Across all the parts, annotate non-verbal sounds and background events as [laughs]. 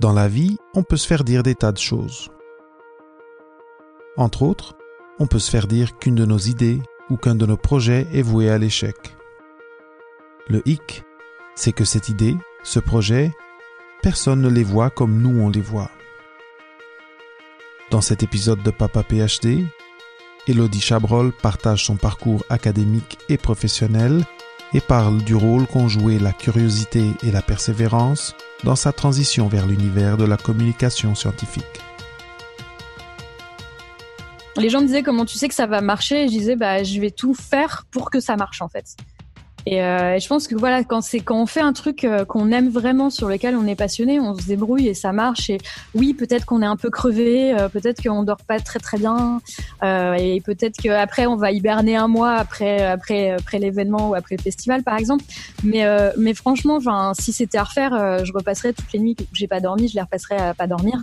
Dans la vie, on peut se faire dire des tas de choses. Entre autres, on peut se faire dire qu'une de nos idées ou qu'un de nos projets est voué à l'échec. Le hic, c'est que cette idée, ce projet, personne ne les voit comme nous on les voit. Dans cet épisode de Papa PhD, Elodie Chabrol partage son parcours académique et professionnel et parle du rôle qu'ont joué la curiosité et la persévérance dans sa transition vers l'univers de la communication scientifique. Les gens me disaient comment tu sais que ça va marcher? Et je disais bah je vais tout faire pour que ça marche en fait. Et, euh, je pense que voilà, quand c'est quand on fait un truc euh, qu'on aime vraiment, sur lequel on est passionné, on se débrouille et ça marche. Et oui, peut-être qu'on est un peu crevé, euh, peut-être qu'on dort pas très très bien, euh, et peut-être qu'après on va hiberner un mois après après après l'événement ou après le festival par exemple. Mais euh, mais franchement, enfin, si c'était à refaire, je repasserais toutes les nuits où j'ai pas dormi, je les repasserais à pas dormir.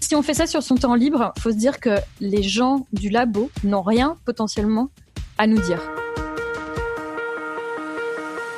Si on fait ça sur son temps libre, faut se dire que les gens du labo n'ont rien potentiellement à nous dire.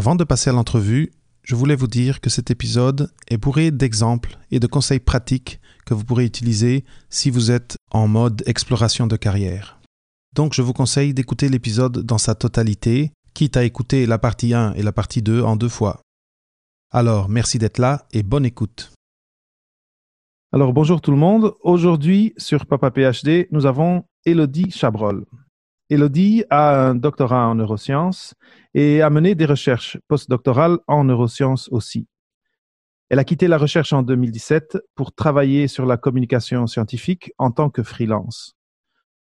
Avant de passer à l'entrevue, je voulais vous dire que cet épisode est bourré d'exemples et de conseils pratiques que vous pourrez utiliser si vous êtes en mode exploration de carrière. Donc je vous conseille d'écouter l'épisode dans sa totalité, quitte à écouter la partie 1 et la partie 2 en deux fois. Alors, merci d'être là et bonne écoute. Alors, bonjour tout le monde. Aujourd'hui, sur Papa PhD, nous avons Elodie Chabrol. Elodie a un doctorat en neurosciences et a mené des recherches postdoctorales en neurosciences aussi. Elle a quitté la recherche en 2017 pour travailler sur la communication scientifique en tant que freelance.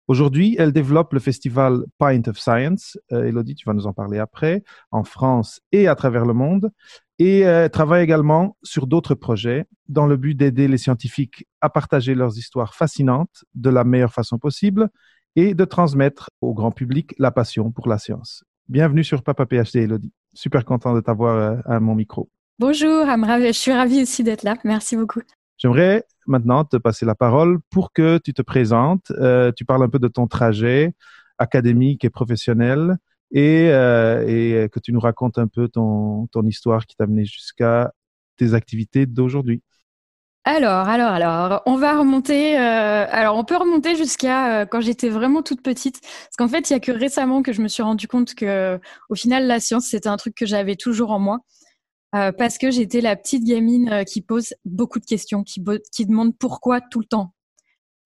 Aujourd'hui, elle développe le festival Pint of Science, euh, Elodie, tu vas nous en parler après, en France et à travers le monde, et euh, travaille également sur d'autres projets dans le but d'aider les scientifiques à partager leurs histoires fascinantes de la meilleure façon possible et de transmettre au grand public la passion pour la science. Bienvenue sur Papa PhD, Elodie. Super content de t'avoir euh, à mon micro. Bonjour, je suis ravie aussi d'être là. Merci beaucoup. J'aimerais maintenant te passer la parole pour que tu te présentes, euh, tu parles un peu de ton trajet académique et professionnel et, euh, et que tu nous racontes un peu ton, ton histoire qui t'a mené jusqu'à tes activités d'aujourd'hui. Alors, alors, alors, on va remonter. Euh, alors, on peut remonter jusqu'à euh, quand j'étais vraiment toute petite, parce qu'en fait, il y a que récemment que je me suis rendu compte que, au final, la science c'était un truc que j'avais toujours en moi, euh, parce que j'étais la petite gamine qui pose beaucoup de questions, qui, qui demande pourquoi tout le temps.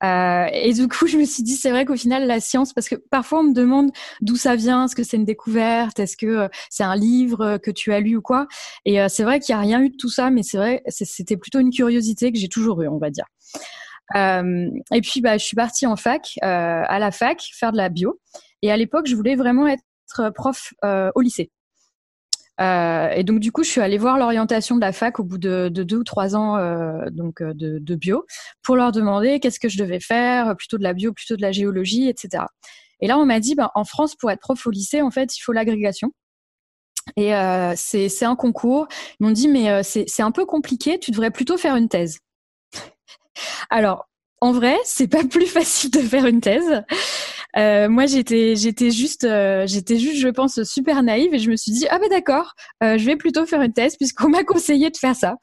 Euh, et du coup, je me suis dit, c'est vrai qu'au final, la science, parce que parfois on me demande d'où ça vient, est-ce que c'est une découverte, est-ce que euh, c'est un livre euh, que tu as lu ou quoi. Et c'est vrai qu'il n'y a rien eu de tout ça, mais c'est vrai, c'était plutôt une curiosité que j'ai toujours eue, on va dire. et puis, bah, je suis partie en fac, à la fac, faire de la bio. Et à l'époque, je voulais vraiment être prof au lycée. Euh, et donc du coup, je suis allée voir l'orientation de la fac au bout de, de deux ou trois ans euh, donc euh, de, bio pour leur demander qu'est-ce que je devais faire, plutôt de la bio, plutôt de la géologie, etc. Et là, on m'a dit, ben, en France, pour être prof au lycée, en fait, il faut l'agrégation. Et euh, c'est un concours. Ils m'ont dit, mais euh, c'est un peu compliqué, tu devrais plutôt faire une thèse. [laughs] Alors, en vrai, c'est pas plus facile de faire une thèse. Euh, moi, j'étais, j'étais juste, euh, j'étais juste, je pense, super naïve et je me suis dit, ah ben d'accord, euh, je vais plutôt faire une thèse puisqu'on [laughs] m'a conseillé de faire ça.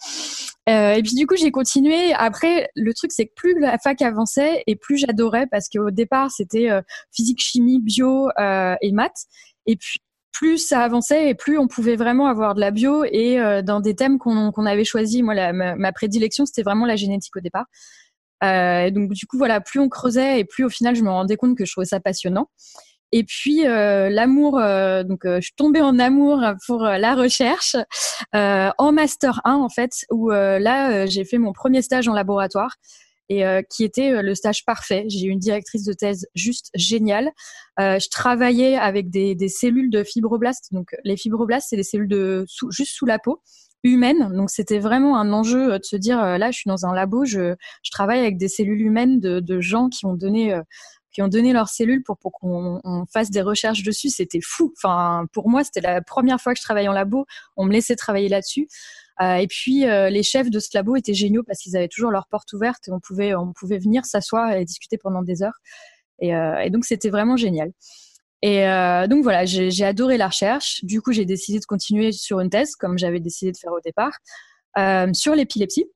Euh, et puis du coup, j'ai continué. Après, le truc, c'est que plus la fac avançait et plus j'adorais parce qu'au départ, c'était physique, chimie, bio et maths. Et puis plus ça avançait et plus on pouvait vraiment avoir de la bio et dans des thèmes qu'on qu'on avait choisis. Moi, la, ma prédilection, c'était vraiment la génétique au départ. Euh, donc du coup voilà, plus on creusait et plus au final je me rendais compte que je trouvais ça passionnant. Et puis euh, l'amour, euh, donc euh, je suis tombée en amour pour euh, la recherche en master 1 en fait, où là j'ai fait mon premier stage en laboratoire et qui était le stage parfait. J'ai eu une directrice de thèse juste géniale. je travaillais avec des, des, cellules de fibroblastes. Donc les fibroblastes, c'est des cellules de juste sous la peau humaine. Donc c'était vraiment un enjeu de se dire là, je suis dans un labo, je, je travaille avec des cellules humaines de, gens qui ont donné qui ont donné leurs cellules pour, pour qu'on fasse des recherches dessus. C'était fou. Enfin, pour moi, c'était la première fois que je travaillais en labo. On me laissait travailler là-dessus. Euh, et puis euh, les chefs de ce labo étaient géniaux parce qu'ils avaient toujours leurs portes ouvertes et on pouvait on pouvait venir s'asseoir et discuter pendant des heures. Euh, et donc c'était vraiment génial. Et donc voilà, j'ai adoré la recherche. Du coup, j'ai décidé de continuer sur une thèse, comme j'avais décidé de faire au départ, sur l'épilepsie.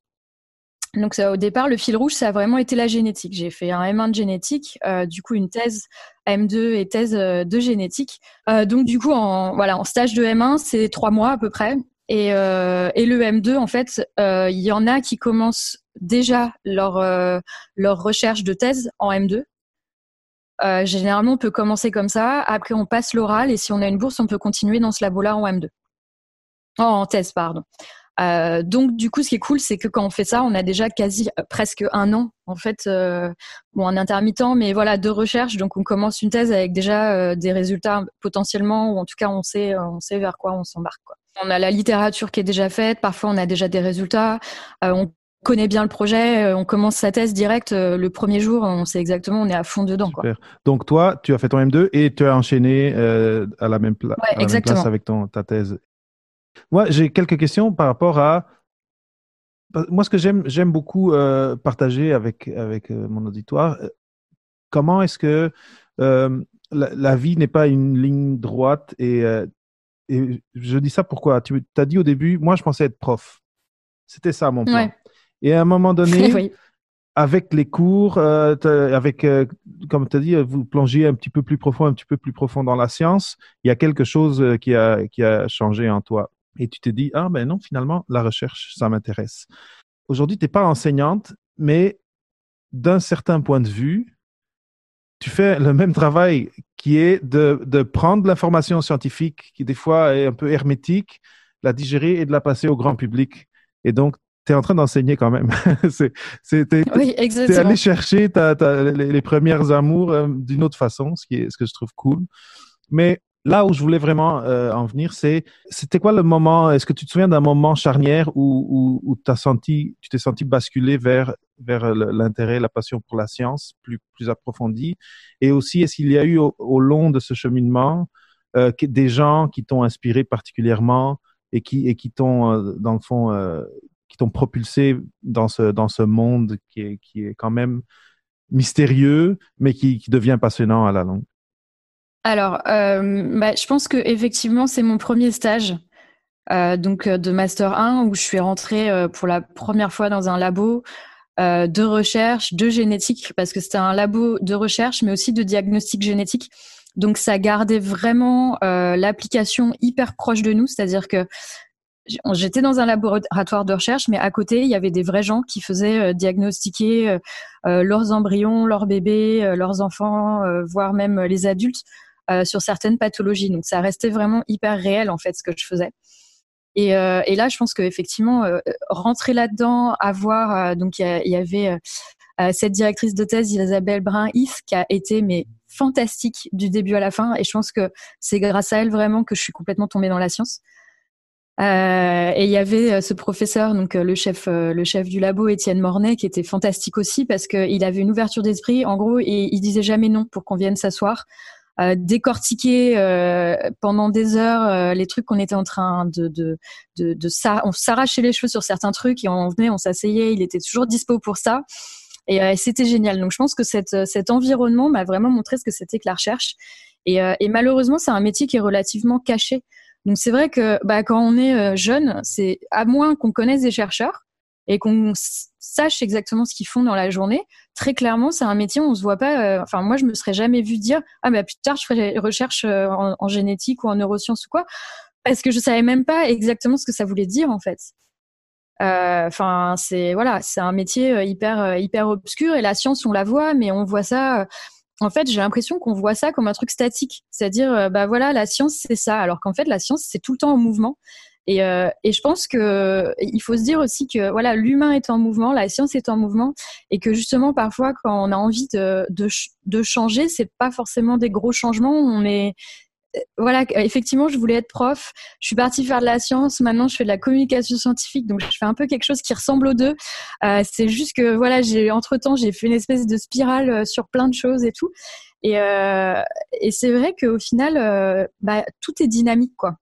Donc au départ, le fil rouge, ça a vraiment été la génétique. J'ai fait un M1 de génétique, euh, du coup une thèse M2 et thèse euh, de génétique. Euh, donc du coup, en, voilà, en stage de M1, c'est trois mois à peu près. Et, et le M2, en fait, il y en a qui commencent déjà leur, leur recherche de thèse en M2. Généralement, on peut commencer comme ça. Après, on passe l'oral et si on a une bourse, on peut continuer dans ce labo-là en M2. Oh, en thèse, pardon. Euh, donc du coup, ce qui est cool, c'est que quand on fait ça, on a déjà quasi euh, presque un an en fait, euh, bon en intermittent, mais voilà de recherche. Donc on commence une thèse avec déjà des résultats potentiellement, ou en tout cas on sait on sait vers quoi on s'embarque. On a la littérature qui est déjà faite. Parfois on a déjà des résultats. Connaît bien le projet, on commence sa thèse direct le premier jour, on sait exactement, on est à fond dedans. Quoi. Donc toi, tu as fait ton M2 et tu as enchaîné à la même, place avec ton, ta thèse. Moi, j'ai quelques questions par rapport à. Moi, ce que j'aime, j'aime beaucoup euh, partager avec, avec euh, mon auditoire, euh, comment est-ce que la, vie n'est pas une ligne droite et, et je dis ça pourquoi? Tu as dit au début, moi, je pensais être prof. C'était ça mon plan. Et à un moment donné, [laughs] avec les cours, avec, comme tu as dit, vous plongez un petit peu plus profond, un petit peu plus profond dans la science, il y a quelque chose qui a, qui a changé en toi et tu te dis, ah ben non, finalement, la recherche, ça m'intéresse. Aujourd'hui, tu n'es pas enseignante, mais d'un certain point de vue, tu fais le même travail qui est de, de prendre l'information scientifique qui des fois est un peu hermétique, la digérer et de la passer au grand public. Et donc, tu es en train d'enseigner quand même. [laughs] c'est, oui, allé chercher ta, les, les, premières amours euh, d'une autre façon, ce, qui est, ce que je trouve cool. Mais là où je voulais vraiment euh, en venir, c'est c'était quoi le moment Est-ce que tu te souviens d'un moment charnière où, où, où as senti, tu t'es senti basculer vers vers l'intérêt, la passion pour la science plus plus approfondie? Et aussi, est-ce qu'il y a eu au, long de ce cheminement euh, des gens qui t'ont inspiré particulièrement et qui et qui t'ont dans le fond t'ont propulsé dans ce dans ce monde qui est qui est quand même mystérieux, mais qui, qui devient passionnant à la longue alors, euh, bah, je pense que effectivement, c'est mon premier stage, euh, donc euh, de master 1 où je suis rentrée pour la première fois dans un labo de recherche, de génétique, parce que c'était un labo de recherche, mais aussi de diagnostic génétique. Donc, ça gardait vraiment l'application hyper proche de nous, c'est-à-dire que j'étais dans un laboratoire de recherche, mais à côté, il y avait des vrais gens qui faisaient diagnostiquer leurs embryons, leurs bébés, leurs enfants, voire même les adultes euh, sur certaines pathologies. Donc ça restait vraiment hyper réel en fait ce que je faisais. Et, euh, et là, je pense qu'effectivement, euh, rentrer là-dedans, avoir donc il y, avait cette directrice de thèse Isabelle Brun-If qui a été mais fantastique du début à la fin. Et je pense que c'est grâce à elle vraiment que je suis complètement tombée dans la science. Euh, et il y avait ce professeur, donc le chef, le chef du labo, Étienne Mornay, qui était fantastique aussi parce qu'il avait une ouverture d'esprit. En gros, et il disait jamais non pour qu'on vienne s'asseoir. Euh, décortiquer euh, pendant des heures euh, les trucs qu'on était en train de de de, de ça on s'arrachait les cheveux sur certains trucs et on venait on s'asseyait il était toujours dispo pour ça et c'était génial donc je pense que cette, cet environnement m'a vraiment montré ce que c'était que la recherche et, et malheureusement c'est un métier qui est relativement caché donc c'est vrai que bah, quand on est jeune c'est à moins qu'on connaisse des chercheurs et qu'on sache exactement ce qu'ils font dans la journée, très clairement, c'est un métier où on se voit pas. Euh, enfin, moi, je me serais jamais vu dire ah mais plus tard je ferai recherche euh, en, génétique ou en neurosciences ou quoi, parce que je savais même pas exactement ce que ça voulait dire en fait. Euh, enfin, c'est voilà, c'est un métier hyper hyper obscur et la science on la voit, mais on voit ça. En fait, j'ai l'impression qu'on voit ça comme un truc statique, c'est-à-dire bah voilà, la science c'est ça, alors qu'en fait la science c'est tout le temps en mouvement et, euh, je pense que il faut se dire aussi que voilà, l'humain est en mouvement, la science est en mouvement, et que justement parfois quand on a envie de, de, de changer, c'est pas forcément des gros changements. On est voilà, effectivement, je voulais être prof. Je suis partie faire de la science. Maintenant, je fais de la communication scientifique. Donc, je fais un peu quelque chose qui ressemble aux deux. Euh, c'est juste que, voilà, j'ai, entre temps, j'ai fait une espèce de spirale euh, sur plein de choses et tout. Et, euh, et c'est vrai qu'au final, euh, bah, tout est dynamique, quoi.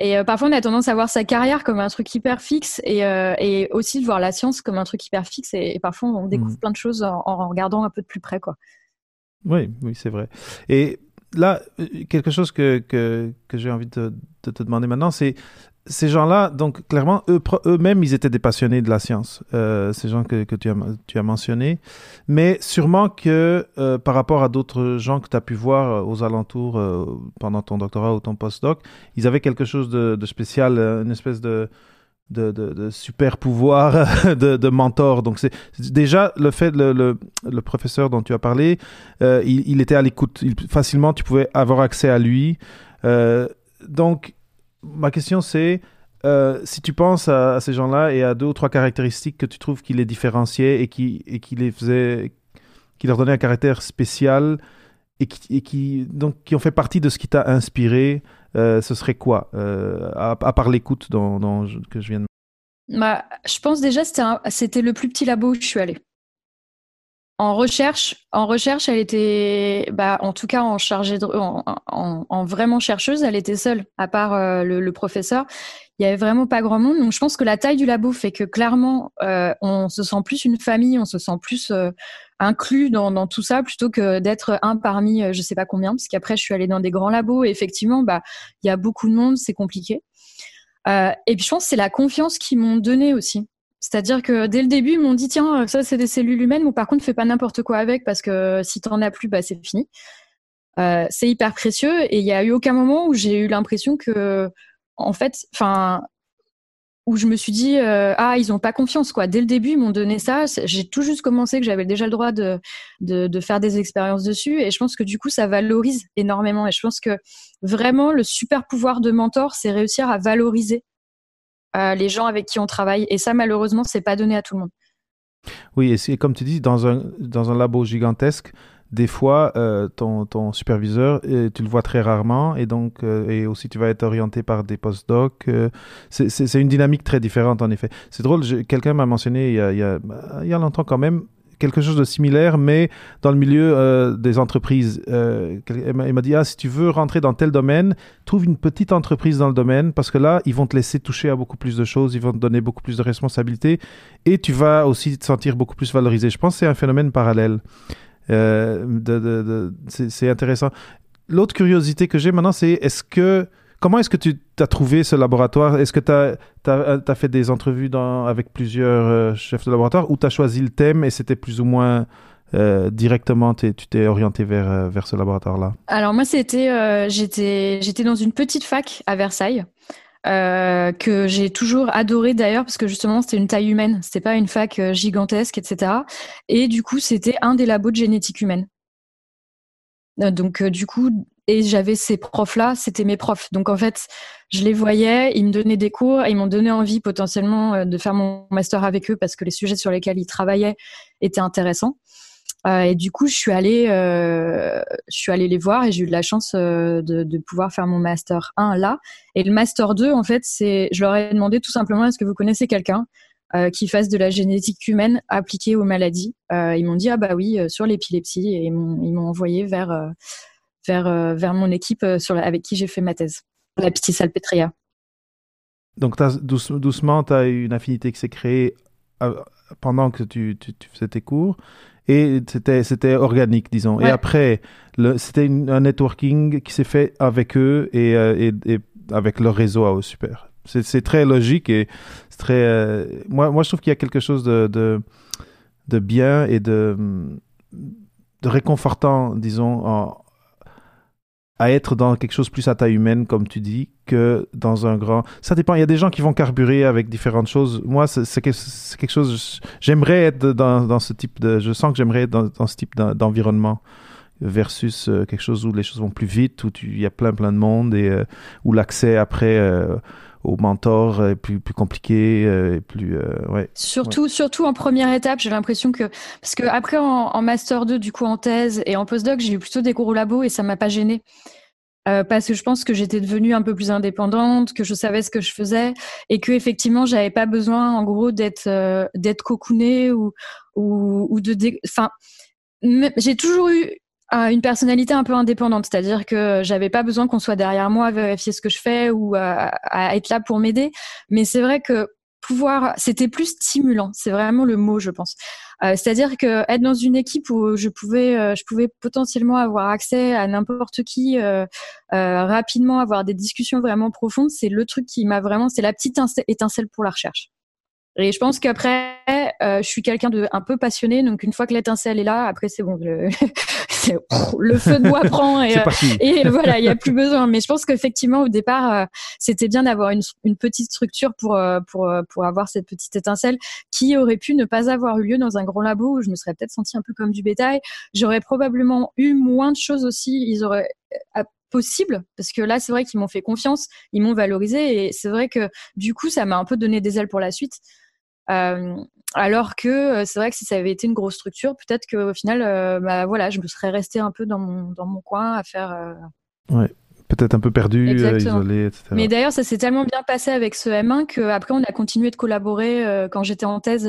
Et euh, parfois, on a tendance à voir sa carrière comme un truc hyper fixe et, euh, et aussi de voir la science comme un truc hyper fixe. Et, et parfois, on découvre Mm. plein de choses en, en regardant un peu de plus près, quoi. Oui, oui, c'est vrai. Et là, euh, quelque chose que, que, que j'ai envie de, te demander maintenant, c'est ces gens-là, donc clairement, eux, eux-mêmes, ils étaient des passionnés de la science, euh, ces gens que, que tu, as, tu as mentionnés. Mais sûrement que euh, par rapport à d'autres gens que tu as pu voir aux alentours pendant ton doctorat ou ton postdoc, ils avaient quelque chose de, spécial, une espèce de, de, super pouvoir [laughs] de, de mentor. Donc c'est déjà le fait, le, le, professeur dont tu as parlé, euh, il, était à l'écoute. Il- Facilement, tu pouvais avoir accès à lui. Euh, donc, ma question c'est, euh, si tu penses à, ces gens-là et à deux ou trois caractéristiques que tu trouves qui les différenciaient et qui, et qui les faisaient, qui leur donnaient un caractère spécial et qui, et qui donc qui ont fait partie de ce qui t'a inspiré, ce serait quoi euh, à, part l'écoute que je viens de Bah, je pense déjà un- c'était le plus petit labo où je suis allée. En recherche, en recherche, elle était, bah, en tout cas en chargée de, en, en- en vraiment chercheuse, elle était seule, à part euh, le professeur. Il y avait vraiment pas grand monde. Donc je pense que la taille du labo fait que clairement, euh, on se sent plus une famille, on se sent plus euh, inclus dans, tout ça plutôt que d'être un parmi, euh, je sais pas combien. Parce qu'après, je suis allée dans des grands labos et effectivement, bah, il y a beaucoup de monde, c'est compliqué. Et puis je pense que c'est la confiance qu'ils m'ont donnée aussi. C'est-à-dire que dès le début, ils m'ont dit tiens, ça c'est des cellules humaines, mais par contre, fais pas n'importe quoi avec parce que si t'en as plus, bah c'est fini. C'est hyper précieux et il y a eu aucun moment où j'ai eu l'impression que, en fait, enfin, où je me suis dit euh, ah ils ont pas confiance quoi. Dès le début, ils m'ont donné ça. J'ai tout juste commencé que j'avais déjà le droit de, de de faire des expériences dessus et je pense que du coup ça valorise énormément et je pense que vraiment le super pouvoir de mentor, c'est réussir à valoriser euh, les gens avec qui on travaille. Et ça, malheureusement, c'est pas donné à tout le monde. Oui, et c'est comme tu dis, dans un, dans un labo gigantesque, des fois, euh, ton, ton superviseur, euh, tu le vois très rarement, et donc, euh, et aussi tu vas être orienté par des postdocs. c'est- une dynamique très différente, en effet. C'est drôle, quelqu'un m'a mentionné il y, a, il, y a, il y a longtemps quand même, quelque chose de similaire, mais dans le milieu des entreprises. Il m'a dit, ah, si tu veux rentrer dans tel domaine, trouve une petite entreprise dans le domaine, parce que là, ils vont te laisser toucher à beaucoup plus de choses, ils vont te donner beaucoup plus de responsabilités, et tu vas aussi te sentir beaucoup plus valorisé. Je pense que c'est un phénomène parallèle. Euh, c'est intéressant. L'autre curiosité que j'ai maintenant, c'est est-ce que comment est-ce que tu as trouvé ce laboratoire? Est-ce que tu as, fait des entrevues avec plusieurs euh, chefs de laboratoire ou tu as choisi le thème et c'était plus ou moins euh, directement tu t'es orienté vers, euh, ce laboratoire-là? Alors moi, c'était, euh, j'étais dans une petite fac à Versailles. Euh, que j'ai toujours adoré d'ailleurs parce que justement c'était une taille humaine, c'était pas une fac euh, gigantesque, etc. Et du coup c'était un des labos de génétique humaine. Euh, Donc du coup et j'avais ces profs là, c'était mes profs. Donc en fait je les voyais, ils me donnaient des cours, et ils m'ont donné envie potentiellement de faire mon master avec eux parce que les sujets sur lesquels ils travaillaient étaient intéressants. Euh, et du coup, je suis allée, euh, je suis allée les voir et j'ai eu de la chance euh, de, pouvoir faire mon master 1 là. Et le master 2, en fait, c'est, je leur ai demandé tout simplement est-ce que vous connaissez quelqu'un qui fasse de la génétique humaine appliquée aux maladies? Ils m'ont dit ah bah oui sur l'épilepsie et ils m'ont, envoyé vers vers vers mon équipe avec qui j'ai fait ma thèse, la petite salpêtria. Donc douce- doucement, tu as une affinité qui s'est créée pendant que tu faisais tes cours et c'était c'était organique, disons. Et après, c'était un networking qui s'est fait avec eux et, euh, et, et avec leur réseau à. Super. C'est c'est très logique et c'est très. euh, moi, moi, je trouve qu'il y a quelque chose de, de, de bien et de, de réconfortant, disons, en- à être dans quelque chose plus à taille humaine, comme tu dis, que dans un grand. Ça dépend. Il y a des gens qui vont carburer avec différentes choses. Moi, c'est c'est que- c'est quelque chose. J'aimerais être dans, dans ce type de. Je sens que j'aimerais être dans, dans ce type d'en- d'environnement versus euh, quelque chose où les choses vont plus vite, où il y a plein plein de monde et euh, où l'accès après euh, au mentor est plus plus compliqué, euh, et plus euh, ouais. Surtout, surtout en première étape, j'ai l'impression que parce que après en, en master 2, du coup en thèse et en postdoc, j'ai eu plutôt des cours au labo et ça m'a pas gêné. Euh, parce que je pense que j'étais devenue un peu plus indépendante, que je savais ce que je faisais et que effectivement j'avais pas besoin en gros d'être euh, d'être cocoonée ou ou, ou de enfin j'ai toujours eu euh, une personnalité un peu indépendante, c'est-à-dire que j'avais pas besoin qu'on soit derrière moi à vérifier ce que je fais ou à, à être là pour m'aider. Mais c'est vrai que pouvoir, c'était plus stimulant. C'est vraiment le mot, je pense. Euh, c'est-à-dire que être dans une équipe où je pouvais, euh, je pouvais potentiellement avoir accès à n'importe qui euh, rapidement, avoir des discussions vraiment profondes, c'est le truc qui m'a vraiment, c'est la petite étincelle pour la recherche. Et je pense qu'après, euh, je suis quelqu'un de un peu passionné, donc une fois que l'étincelle est là, après c'est bon, le, [laughs] le feu de bois [laughs] prend et, euh, et [laughs] voilà, il y a plus besoin. Mais je pense qu'effectivement au départ, euh, c'était bien d'avoir une, une, petite structure pour euh, pour pour avoir cette petite étincelle qui aurait pu ne pas avoir eu lieu dans un grand labo où je me serais peut-être senti un peu comme du bétail. J'aurais probablement eu moins de choses aussi. Ils auraient possible parce que là c'est vrai qu'ils m'ont fait confiance, ils m'ont valorisé et c'est vrai que du coup ça m'a un peu donné des ailes pour la suite. Euh, alors que euh, c'est vrai que si ça avait été une grosse structure, peut-être qu'au final, euh, bah, voilà, je me serais restée un peu dans mon, dans mon coin à faire. Ouais, peut-être un peu perdu, isolé, etc. Mais d'ailleurs, ça s'est tellement bien passé avec ce M1 qu'après, on a continué de collaborer quand j'étais en thèse.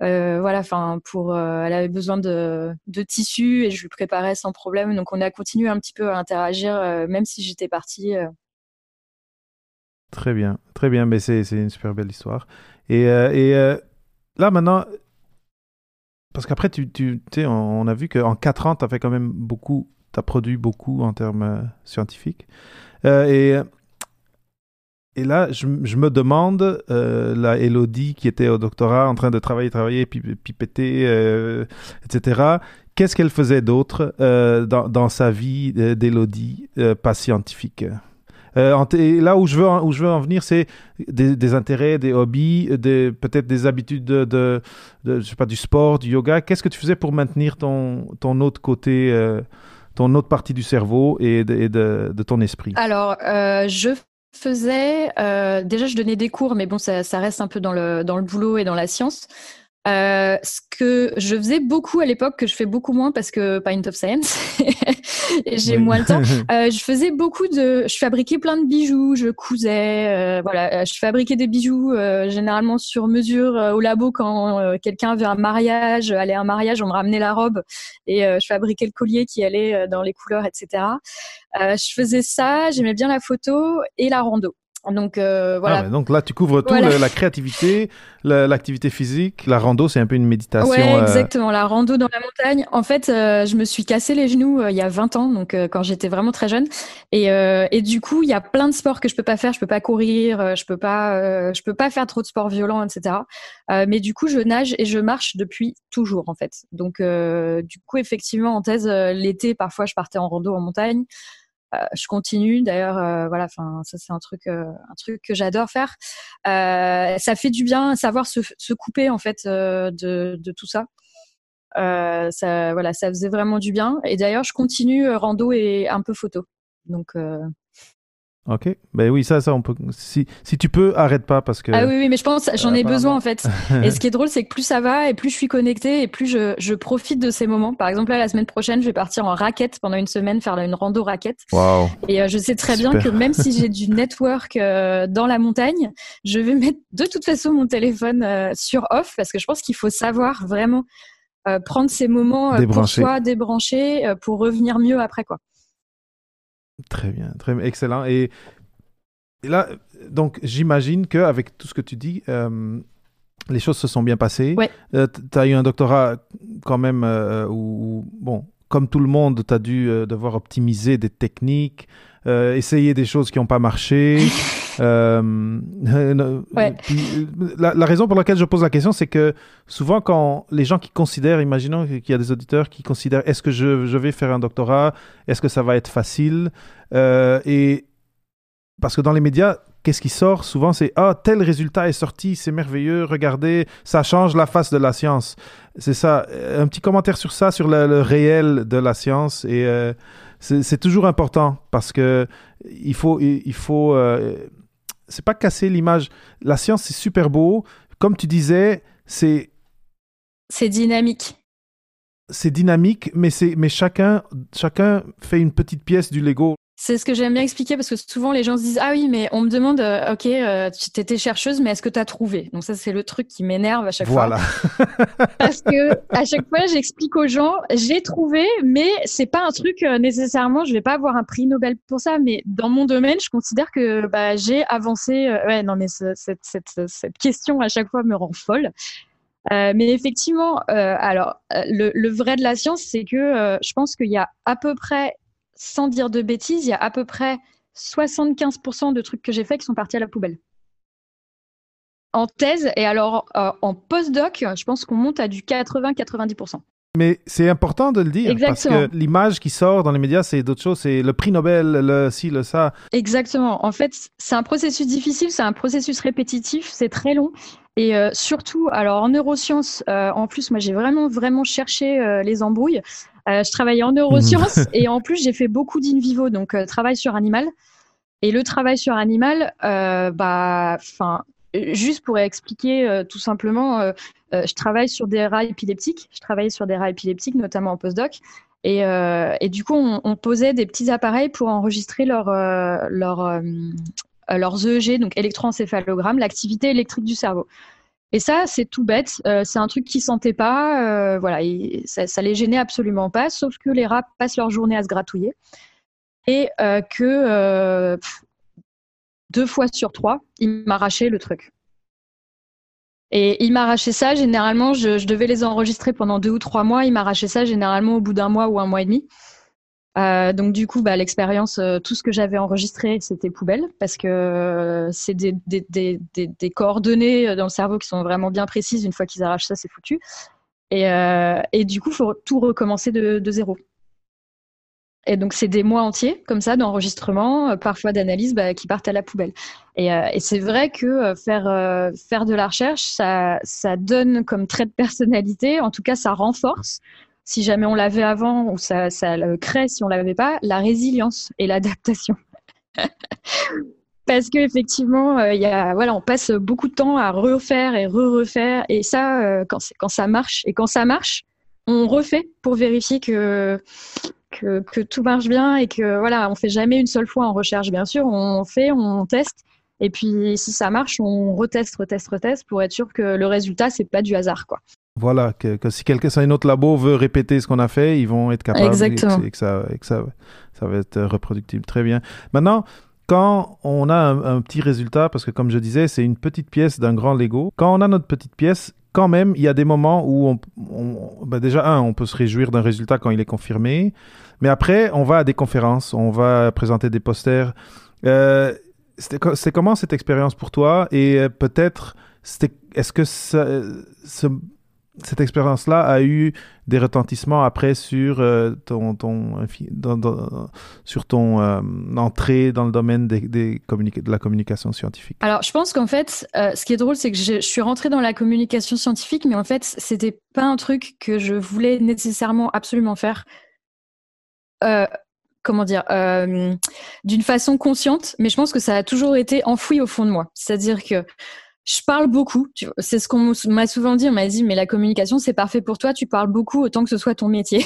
voilà, enfin, pour, elle avait besoin de, de tissus et je lui préparais sans problème. Donc, on a continué un petit peu à interagir, même si j'étais partie. Très bien, très bien, mais c'est une super belle histoire. Et, euh, euh, là, maintenant, parce qu'après, on, a vu qu'en 4 ans, tu as fait quand même beaucoup, tu as produit beaucoup en termes euh, scientifiques. et, là, je, me demande, la Elodie qui était au doctorat en train de travailler, travailler, pipeter, etc., qu'est-ce qu'elle faisait d'autre dans, sa vie d'Elodie, pas scientifique? Euh, là où je veux en, où je veux en venir, c'est des, intérêts, des hobbies, peut-être des habitudes de, je sais pas, du sport, du yoga. Qu'est-ce que tu faisais pour maintenir ton, ton autre côté, euh, ton autre partie du cerveau et de, de, ton esprit? Alors, euh, je faisais, déjà je donnais des cours, mais bon, ça, ça, reste un peu dans le, dans le boulot et dans la science. Euh, ce que je faisais beaucoup à l'époque, que je fais beaucoup moins parce que Pint of Science, [laughs] j'ai moins le temps. [laughs] Euh, je faisais beaucoup de, je fabriquais plein de bijoux, je cousais, euh, voilà, je fabriquais des bijoux euh, généralement sur mesure au labo quand quelqu'un avait un mariage, allait à un mariage, on me ramenait la robe et je fabriquais le collier qui allait dans les couleurs, etc. je faisais ça, j'aimais bien la photo et la rando. Donc euh, voilà. Ah, donc là, tu couvres tout la créativité, l'activité physique, la rando, c'est un peu une méditation. Ouais, euh, exactement. La rando dans la montagne. En fait, euh, je me suis cassé les genoux il y a 20 ans, donc quand j'étais vraiment très jeune. Et, et du coup, il y a plein de sports que je peux pas faire. Je peux pas courir, je peux pas, je peux pas faire trop de sports violents, etc. mais du coup, je nage et je marche depuis toujours, en fait. Donc, du coup, effectivement, en thèse, l'été, parfois, je partais en rando en montagne. Euh, je continue. D'ailleurs, euh, voilà, enfin, ça c'est un truc, euh, un truc que j'adore faire. ça fait du bien, savoir se, se couper en fait de, de tout ça. ça, voilà, ça faisait vraiment du bien. Et d'ailleurs, je continue rando et un peu photo. Donc, Ok, ben oui, ça, ça, on peut. Si, si tu peux, arrête pas parce que. Ah oui, oui, mais je pense, j'en ai besoin en fait. [laughs] et ce qui est drôle, c'est que plus ça va et plus je suis connectée et plus je, je profite de ces moments. Par exemple, là, la semaine prochaine, je vais partir en raquette pendant une semaine, faire une rando raquette. Wow. Et euh, je sais très bien que même si j'ai [laughs] du network euh, dans la montagne, je vais mettre de toute façon mon téléphone euh, sur off parce que je pense qu'il faut savoir vraiment prendre ces moments pour soi, débrancher, pour revenir mieux après quoi. Très bien, très excellent. Et, là, donc j'imagine qu'avec tout ce que tu dis, euh, les choses se sont bien passées. Ouais. Euh, tu as eu un doctorat quand même euh, où, bon, comme tout le monde, tu as dû devoir optimiser des techniques, essayer des choses qui n'ont pas marché. [laughs] Euh, ouais. la, la, raison pour laquelle je pose la question, c'est que souvent quand les gens qui considèrent, imaginons qu'il y a des auditeurs qui considèrent est-ce que je, je, vais faire un doctorat, est-ce que ça va être facile, euh, et parce que dans les médias, qu'est-ce qui sort souvent? C'est ah tel résultat est sorti c'est merveilleux regardez ça change la face de la science. C'est ça. Un petit commentaire sur ça sur le, réel de la science et euh, c'est toujours important parce que il faut il faut euh, c'est pas casser l'image. La science, c'est super beau. Comme tu disais, c'est. C'est dynamique. C'est dynamique, mais, c'est, mais chacun, chacun fait une petite pièce du Lego. C'est ce que j'aime bien expliquer parce que souvent les gens se disent Ah oui, mais on me demande euh, Ok, euh, tu étais chercheuse, mais est-ce que tu as trouvé? Donc, ça, c'est le truc qui m'énerve à chaque voilà. fois. [laughs] parce que à chaque fois, j'explique aux gens J'ai trouvé, mais c'est pas un truc euh, nécessairement, je vais pas avoir un prix Nobel pour ça, mais dans mon domaine, je considère que bah, j'ai avancé. ouais, non, mais cette, cette, cette, question à chaque fois me rend folle. mais effectivement, alors le, le, vrai de la science, c'est que je pense qu'il y a à peu près sans dire de bêtises, il y a à peu près 75% de trucs que j'ai faits qui sont partis à la poubelle. En thèse, et alors euh, en postdoc, je pense qu'on monte à du 80-90%. Mais c'est important de le dire Exactement. parce que l'image qui sort dans les médias, c'est d'autres choses, c'est le prix Nobel, le ci, le ça. Exactement. En fait, c'est un processus difficile, c'est un processus répétitif, c'est très long. Et euh, surtout, alors en neurosciences, euh, en plus, moi j'ai vraiment, vraiment cherché les embrouilles. Euh, je travaillais en neurosciences et en plus j'ai fait beaucoup d'in vivo, donc euh, travail sur animal. Et le travail sur animal, euh, bah, enfin, juste pour expliquer tout simplement, je travaille sur des rats épileptiques. Je travaillais sur des rats épileptiques, notamment en postdoc. Et, et du coup, on, on, posait des petits appareils pour enregistrer leur, leur, leurs EEG, donc électroencéphalogramme, l'activité électrique du cerveau. Et ça, c'est tout bête. Euh, c'est un truc qu'ils sentaient pas. Euh, voilà, ça, ça les gênait absolument pas. Sauf que les rats passent leur journée à se gratouiller et euh, que deux fois sur trois, ils m'arrachaient le truc. Et ils m'arrachaient ça. Généralement, je, je, devais les enregistrer pendant deux ou trois mois. Ils m'arrachaient ça généralement au bout d'un mois ou un mois et demi. Euh, donc du coup, bah, l'expérience, euh, tout ce que j'avais enregistré, c'était poubelle parce que euh, c'est des, coordonnées dans le cerveau qui sont vraiment bien précises. Une fois qu'ils arrachent ça, c'est foutu. Et, du coup, faut tout recommencer de, zéro. Et donc c'est des mois entiers comme ça d'enregistrement, parfois d'analyse, bah, qui partent à la poubelle. Et, c'est vrai que faire faire de la recherche, ça ça donne comme trait de personnalité, en tout cas ça renforce si jamais on l'avait avant ou ça, ça le crée si on l'avait pas, la résilience et l'adaptation. [laughs] Parce qu'effectivement, euh, il voilà, on passe beaucoup de temps à refaire et re-refaire. Et ça, euh, quand, quand ça marche, et quand ça marche, on refait pour vérifier que, que, que, tout marche bien et que voilà, on fait jamais une seule fois en recherche, bien sûr. On fait, on teste. Et puis, si ça marche, on reteste, reteste, reteste pour être sûr que le résultat, c'est pas du hasard, quoi. Voilà, que, si quelqu'un, un autre labo veut répéter ce qu'on a fait, ils vont être capables Exactement. Et, que, ça, et que ça, ça va être reproductible. Très bien. Maintenant, quand on a un, petit résultat, parce que comme je disais, c'est une petite pièce d'un grand Lego, quand on a notre petite pièce, quand même, il y a des moments où on, on ben déjà, un, on peut se réjouir d'un résultat quand il est confirmé, mais après, on va à des conférences, on va présenter des posters. Euh, c'est comment cette expérience pour toi? Et euh, peut-être est-ce que ça, ce, cette expérience-là a eu des retentissements après sur euh, ton, sur ton euh, entrée dans le domaine de la communication scientifique. Alors, je pense qu'en fait, euh, ce qui est drôle, c'est que je, je, suis rentrée dans la communication scientifique, mais en fait, c'était pas un truc que je voulais nécessairement absolument faire. comment dire, d'une façon consciente, mais je pense que ça a toujours été enfoui au fond de moi. C'est-à-dire que je parle beaucoup. C'est ce qu'on m'a souvent dit. On m'a dit, mais la communication, c'est parfait pour toi. Tu parles beaucoup autant que ce soit ton métier.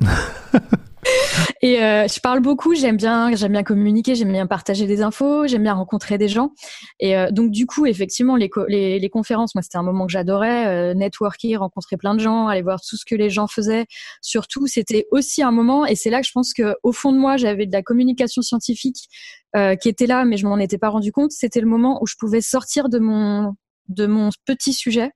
[laughs] [laughs] et euh, je parle beaucoup. J'aime bien, j'aime bien communiquer. J'aime bien partager des infos. J'aime bien rencontrer des gens. Et euh, donc du coup, effectivement, les, les, les conférences, moi, c'était un moment que j'adorais. Euh, networker, rencontrer plein de gens, aller voir tout ce que les gens faisaient. Surtout, c'était aussi un moment. Et c'est là que je pense que au fond de moi, j'avais de la communication scientifique euh, qui était là, mais je m'en étais pas rendu compte. C'était le moment où je pouvais sortir de mon de mon petit sujet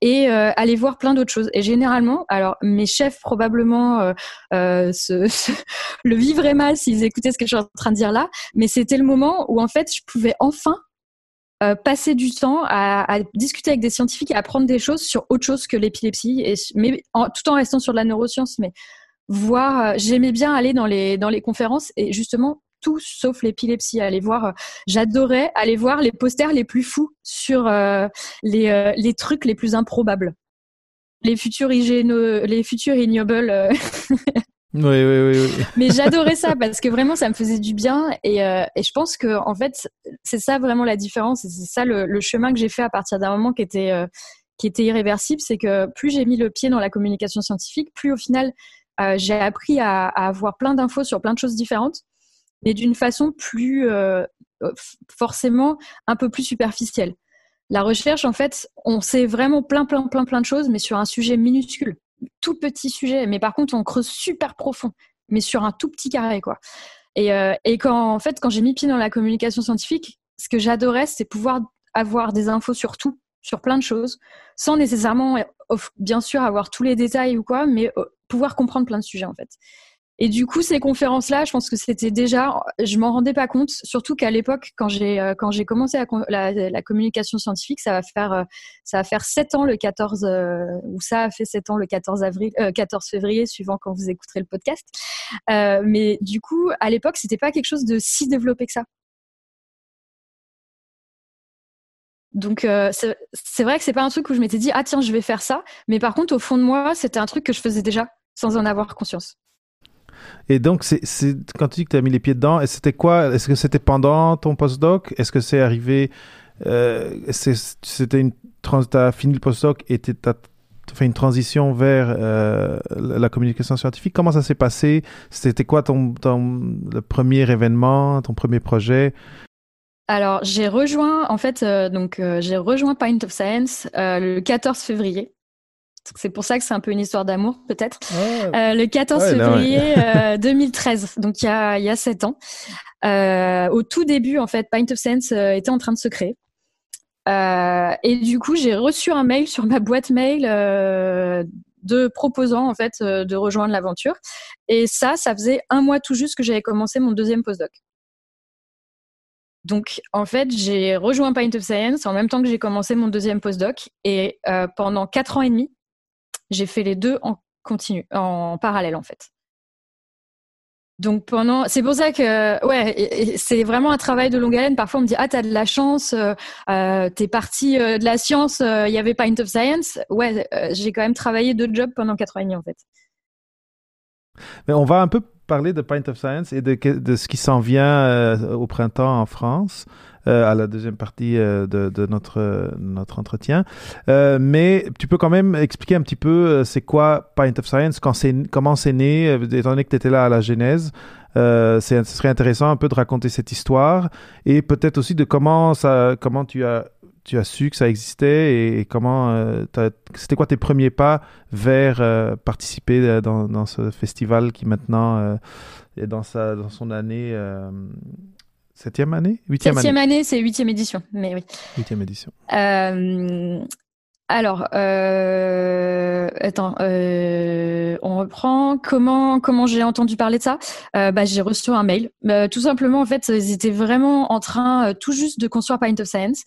et euh, aller voir plein d'autres choses. Et généralement, alors mes chefs probablement euh, euh [laughs] le vivraient mal s'ils écoutaient ce que je suis en train de dire là, mais c'était le moment où en fait je pouvais enfin euh, passer du temps à, à, discuter avec des scientifiques et apprendre des choses sur autre chose que l'épilepsie, mais tout en restant sur de la neuroscience. Mais voir, j'aimais bien aller dans les dans les conférences et justement tout sauf l'épilepsie. Aller voir, euh, j'adorais aller voir les posters les plus fous sur euh, les, euh, les trucs les plus improbables. Les futurs les futurs ignobles. Oui, oui, oui, [laughs] Mais j'adorais ça parce que vraiment, ça me faisait du bien. Et, et je pense que, en fait, c'est ça vraiment la différence. Et c'est ça le, le, chemin que j'ai fait à partir d'un moment qui était, qui était irréversible. C'est que plus j'ai mis le pied dans la communication scientifique, plus au final, j'ai appris à, avoir plein d'infos sur plein de choses différentes, mais d'une façon plus forcément un peu plus superficielle. La recherche, en fait, on sait vraiment plein, plein, plein, plein de choses, mais sur un sujet minuscule, tout petit sujet. Mais par contre, on creuse super profond, mais sur un tout petit carré, quoi. Et, euh, et quand, en fait, quand j'ai mis pied dans la communication scientifique, ce que j'adorais, c'est pouvoir avoir des infos sur tout, sur plein de choses, sans nécessairement, bien sûr, avoir tous les détails ou quoi, mais euh, pouvoir comprendre plein de sujets, en fait. Et du coup, ces conférences-là, je pense que c'était déjà, je m'en rendais pas compte, surtout qu'à l'époque, quand j'ai euh, quand j'ai commencé la, communication scientifique, ça va faire euh, ça va faire sept ans le 14 euh, ou ça a fait sept ans le 14 avril, 14 février, suivant quand vous écouterez le podcast. mais du coup, à l'époque, c'était pas quelque chose de si développé que ça. Donc c'est vrai que c'est pas un truc où je m'étais dit ah tiens je vais faire ça, mais par contre au fond de moi c'était un truc que je faisais déjà sans en avoir conscience. Et donc, c'est, quand tu dis que tu as mis les pieds dedans, c'était quoi Est-ce que c'était pendant ton postdoc? Est-ce que c'est arrivé euh, C'était une tu as fini le postdoc et tu as fait une transition vers euh, la communication scientifique? Comment ça s'est passé? C'était quoi ton, premier événement, ton premier projet? Alors, j'ai rejoint, en fait, euh, donc j'ai rejoint Pint of Science le 14 février. C'est pour ça que c'est un peu une histoire d'amour, peut-être. Euh, le 14 février 2013, [laughs] euh, donc il y a, il y a 7 ans. Euh, au tout début, en fait, Pint of Sense était en train de se créer. et du coup, j'ai reçu un mail sur ma boîte mail de proposant en fait de rejoindre l'aventure. Et ça, ça faisait un mois tout juste que j'avais commencé mon deuxième postdoc. Donc, en fait, j'ai rejoint Pint of Science en même temps que j'ai commencé mon deuxième postdoc. Et pendant quatre ans et demi, j'ai fait les deux en continu, en parallèle en fait. Donc pendant, c'est pour ça que ouais, c'est vraiment un travail de longue haleine. Parfois on me dit ah t'as de la chance, euh, euh t'es parti euh, de la science, il y avait Pint of Science. Ouais, j'ai quand même travaillé deux jobs pendant quatre ans et demi en fait. Mais on va un peu parler de Pint of Science et de, ce qui s'en vient au printemps en France. Euh, à la deuxième partie euh, de, notre, entretien. Euh, mais tu peux quand même expliquer un petit peu c'est quoi Pint of Science, comment c'est né, étant donné que tu étais là à la genèse. ce serait intéressant un peu de raconter cette histoire et peut-être aussi de comment tu as tu as su que ça existait et, comment c'était quoi tes premiers pas vers participer dans, dans, ce festival qui maintenant est dans, sa, dans son année Septième année? Huitième Septième année, c'est huitième édition, mais oui. Huitième édition. Euh, alors, euh, attends, euh, on reprend. Comment comment j'ai entendu parler de ça? Bah, J'ai reçu un mail. tout simplement, en fait, ils étaient vraiment en train tout juste de construire Pint of Science.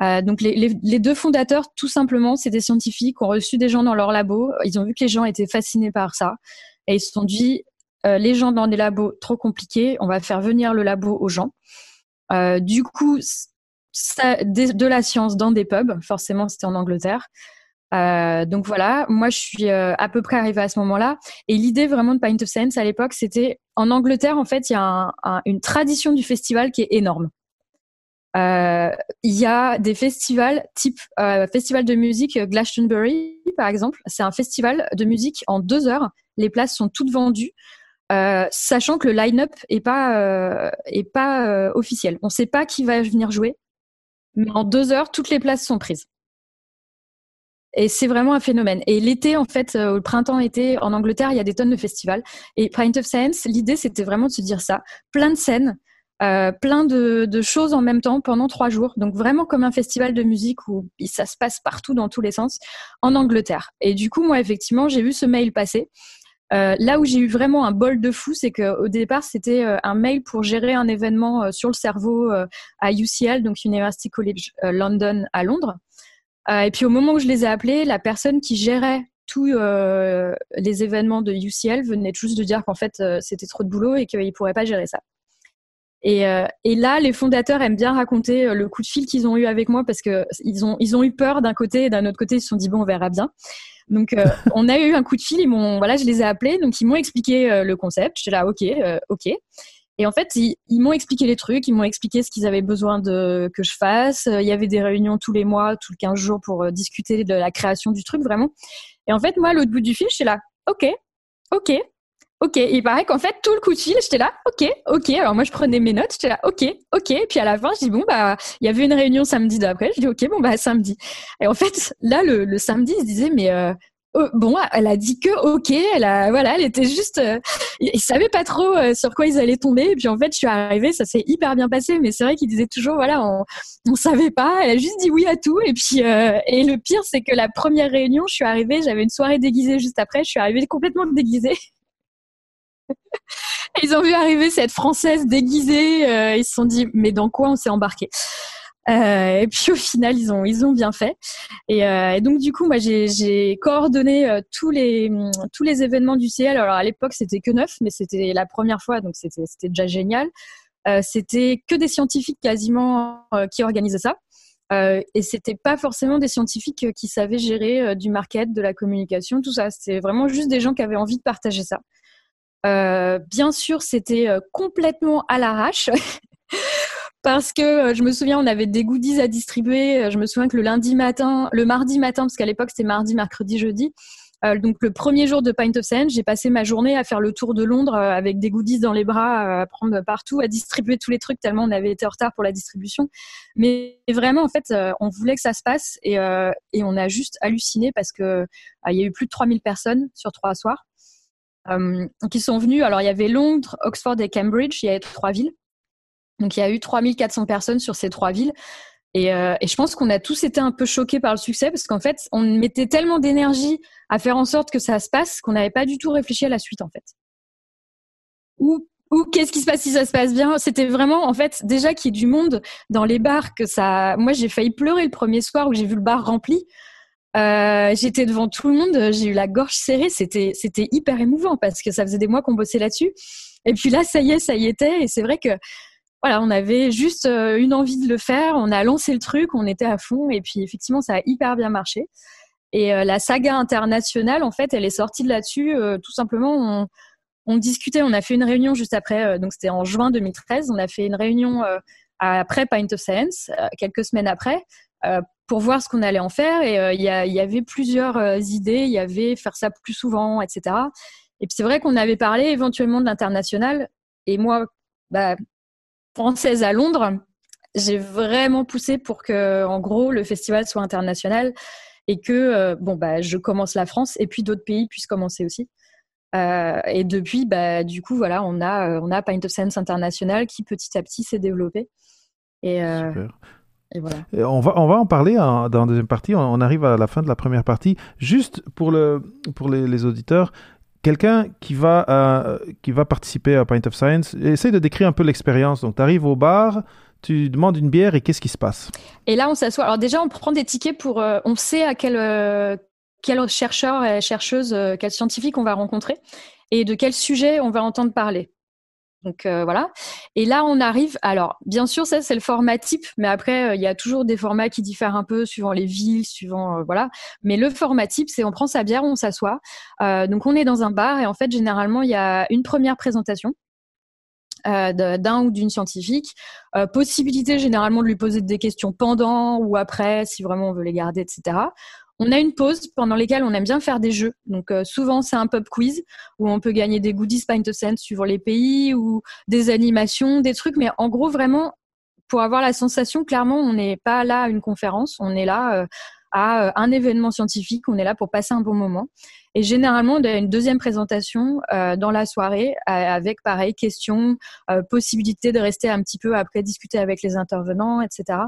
Donc les, les, deux fondateurs, tout simplement, c'est des scientifiques, ont reçu des gens dans leur labo. Ils ont vu que les gens étaient fascinés par ça. Et ils se sont dit, euh, les gens dans des labos trop compliqués, on va faire venir le labo aux gens. Euh, du coup, de, la science dans des pubs, forcément c'était en Angleterre. Euh, donc voilà, moi je suis à peu près arrivée à ce moment-là. Et l'idée vraiment de Pint of Science à l'époque, c'était en Angleterre, en fait, il y a une tradition du festival qui est énorme. Il y a des festivals type festival de musique Glastonbury, par exemple. C'est un festival de musique en deux heures. Les places sont toutes vendues. Euh, sachant que le line-up est pas euh, est pas euh, officiel. On ne sait pas qui va venir jouer, mais en deux heures, toutes les places sont prises. Et c'est vraiment un phénomène. Et l'été, en fait, au printemps-été, en Angleterre, il y a des tonnes de festivals. Et Pint of Science, l'idée, c'était vraiment de se dire ça. Plein de scènes, plein de, de, choses en même temps pendant trois jours. Donc vraiment comme un festival de musique où ça se passe partout dans tous les sens en Angleterre. Et du coup, moi, effectivement, j'ai vu ce mail passer. Euh, là où j'ai eu vraiment un bol de fou, c'est qu'au départ, c'était euh, un mail pour gérer un événement euh, sur le cerveau à UCL, donc University College London à Londres. et puis au moment où je les ai appelés, la personne qui gérait tous les événements de UCL venait juste de dire qu'en fait, c'était trop de boulot et qu'il ne pourrait pas gérer ça. Et, et, là, les fondateurs aiment bien raconter le coup de fil qu'ils ont eu avec moi parce qu'ils ont, ils ont eu peur d'un côté et d'un autre côté, ils se sont dit, bon, on verra bien. Donc, euh, [laughs] on a eu un coup de fil. Ils m'ont, voilà, je les ai appelés. Donc, ils m'ont expliqué euh, le concept. J'étais là, ok, euh, ok. Et en fait, ils, m'ont expliqué les trucs. Ils m'ont expliqué ce qu'ils avaient besoin de que je fasse. Il y avait des réunions tous les mois, tous les 15 jours pour discuter de la création du truc, vraiment. Et en fait, moi, à l'autre bout du fil, j'étais là, ok, ok, ok. il paraît qu'en fait, tout le coup de fil, j'étais là, ok, ok. Alors moi, je prenais mes notes, j'étais là, ok, ok. Puis à la fin, je dis, bon, bah, il y avait une réunion samedi d'après. Je dis, ok, bon, bah, samedi. Et en fait, là, le, le samedi, il se disait, mais euh, Oh, bon, elle a dit que ok, elle a voilà, elle était juste, euh, ils savaient pas trop euh, sur quoi ils allaient tomber. Et puis en fait, je suis arrivée, ça s'est hyper bien passé. Mais c'est vrai qu'ils disaient toujours voilà, on, on savait pas. Elle a juste dit oui à tout. Et puis euh, et le pire, c'est que la première réunion, je suis arrivée, j'avais une soirée déguisée juste après. Je suis arrivée complètement déguisée. [laughs] ils ont vu arriver cette française déguisée. ils se sont dit mais dans quoi on s'est embarqué? Euh, et puis au final, ils ont ils ont bien fait. Et, euh, donc du coup, moi j'ai coordonné euh, tous les tous les événements du CL. Alors à l'époque, c'était que neuf, mais c'était la première fois, donc c'était déjà génial. Euh, c'était que des scientifiques quasiment euh, qui organisaient ça. Euh, et c'était pas forcément des scientifiques qui savaient gérer du market, de la communication, tout ça. C'était vraiment juste des gens qui avaient envie de partager ça. Bien sûr, c'était complètement à l'arrache. [laughs] parce que euh, je me souviens, on avait des goodies à distribuer. Euh, je me souviens que le lundi matin, le mardi matin, parce qu'à l'époque c'était mardi, mercredi, jeudi. Euh, donc le premier jour de Pint of Sand, j'ai passé ma journée à faire le tour de Londres avec des goodies dans les bras, à prendre partout, à distribuer tous les trucs tellement on avait été en retard pour la distribution. Mais vraiment, en fait, on voulait que ça se passe et, et on a juste halluciné parce que il y a eu plus de 3000 personnes sur trois soirs qui sont venues. Alors il y avait Londres, Oxford et Cambridge, il y avait trois villes. Donc il y a eu 3400 personnes sur ces trois villes. Et, euh, et je pense qu'on a tous été un peu choqués par le succès parce qu'en fait, on mettait tellement d'énergie à faire en sorte que ça se passe qu'on n'avait pas du tout réfléchi à la suite en fait. Ou, ou qu'est-ce qui se passe si ça se passe bien? C'était vraiment en fait déjà qu'il y ait du monde dans les bars que ça. Moi, j'ai failli pleurer le premier soir où j'ai vu le bar rempli. Euh, j'étais devant tout le monde, j'ai eu la gorge serrée. C'était c'était hyper émouvant parce que ça faisait des mois qu'on bossait là-dessus. Et puis là, ça y est, ça y était. Et c'est vrai que voilà, on avait juste euh, une envie de le faire, on a lancé le truc, on était à fond et puis effectivement ça a hyper bien marché. Et euh, la saga internationale, en fait, elle est sortie de là-dessus. Tout simplement, on, on, discutait, on a fait une réunion juste après, donc c'était en juin 2013, on a fait une réunion après Pint of Science, quelques semaines après, pour voir ce qu'on allait en faire. Et il y, avait plusieurs idées, il y avait faire ça plus souvent, etc. Et puis c'est vrai qu'on avait parlé éventuellement de l'international. Et moi, bah, française à Londres, j'ai vraiment poussé pour que, en gros, le festival soit international et que, euh, bon, bah, je commence la France et puis d'autres pays puissent commencer aussi. Euh, et depuis, bah, du coup, voilà, on a, euh, on a Paint of Sense International qui petit à petit s'est développé. Super. Et voilà. on, va, on va en parler dans la deuxième partie. On, arrive à la fin de la première partie. Juste pour, le, pour les, les auditeurs, quelqu'un qui va euh, qui va participer à Pint of Science, essaye de décrire un peu l'expérience. Donc, tu arrives au bar, tu demandes une bière et qu'est-ce qui se passe? Et là, on s'assoit. Alors déjà, on prend des tickets pour... Euh, on sait à quel, euh, quel chercheur et chercheuse, quel scientifique on va rencontrer et de quel sujet on va entendre parler. Donc euh, voilà. Et là, on arrive. Alors, bien sûr, ça c'est le format type, mais après, euh, il y a toujours des formats qui diffèrent un peu suivant les villes, suivant euh, voilà. Mais le format type, c'est on prend sa bière, on s'assoit. donc on est dans un bar et en fait, généralement, il y a une première présentation. d'un ou d'une scientifique, possibilité généralement de lui poser des questions pendant ou après, si vraiment on veut les garder, etc. On a une pause pendant laquelle on aime bien faire des jeux. Donc euh, souvent c'est un pub quiz où on peut gagner des goodies Pint of Sense suivant les pays ou des animations, des trucs. Mais en gros vraiment pour avoir la sensation, clairement on n'est pas là à une conférence, on est là euh, à euh, un événement scientifique, on est là pour passer un bon moment. Et généralement, on a une deuxième présentation dans la soirée avec, pareil, questions, possibilité de rester un petit peu après discuter avec les intervenants, etc.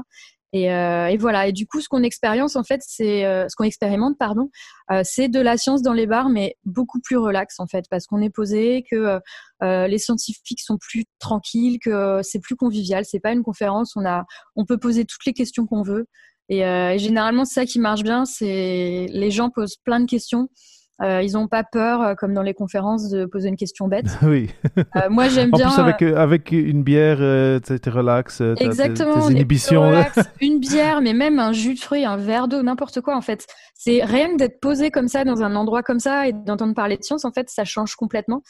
Euh, et, voilà. Et du coup, ce qu'on expérience en fait, c'est euh, ce qu'on expérimente, pardon, euh, c'est de la science dans les bars, mais beaucoup plus relax en fait, parce qu'on est posé, que les scientifiques sont plus tranquilles, que c'est plus convivial. C'est pas une conférence. On a, on peut poser toutes les questions qu'on veut. Et, et généralement, ça qui marche bien. C'est les gens posent plein de questions. Euh, ils n'ont pas peur, euh, comme dans les conférences, de poser une question bête. [laughs] oui. Euh, moi, j'aime bien. En plus, avec, avec une bière, tu relax. Exactement. Tes inhibitions. [laughs] une bière, mais même un jus de fruits, un verre d'eau, n'importe quoi, en fait. C'est rien d'être posé comme ça dans un endroit comme ça et d'entendre parler de science, en fait, ça change complètement.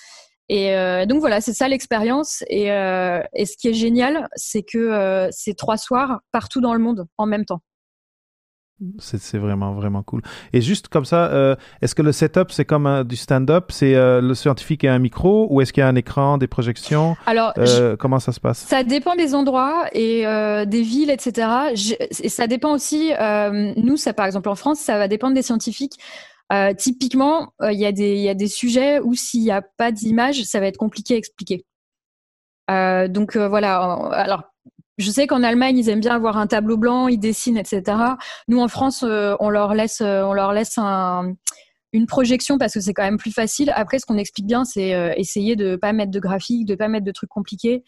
Et donc voilà, c'est ça l'expérience. Et, et, ce qui est génial, c'est que c'est trois soirs partout dans le monde en même temps. C'est vraiment, vraiment cool. Et juste comme ça, euh, est-ce que le setup, c'est comme du stand-up? C'est euh, le scientifique et un micro? Ou est-ce qu'il y a un écran, des projections? Alors, euh, comment ça se passe? Ça dépend des endroits et des villes, etc. et ça dépend aussi, nous, ça par exemple en France, ça va dépendre des scientifiques. typiquement, il y, a des, y a des sujets où s'il n'y a pas d'image, ça va être compliqué à expliquer. donc voilà, alors je sais qu'en Allemagne, ils aiment bien avoir un tableau blanc, ils dessinent, etc. Nous, en France, euh, on leur laisse, euh, on leur laisse une projection parce que c'est quand même plus facile. Après, ce qu'on explique bien, c'est euh, essayer de pas mettre de graphique, de pas mettre de trucs compliqués.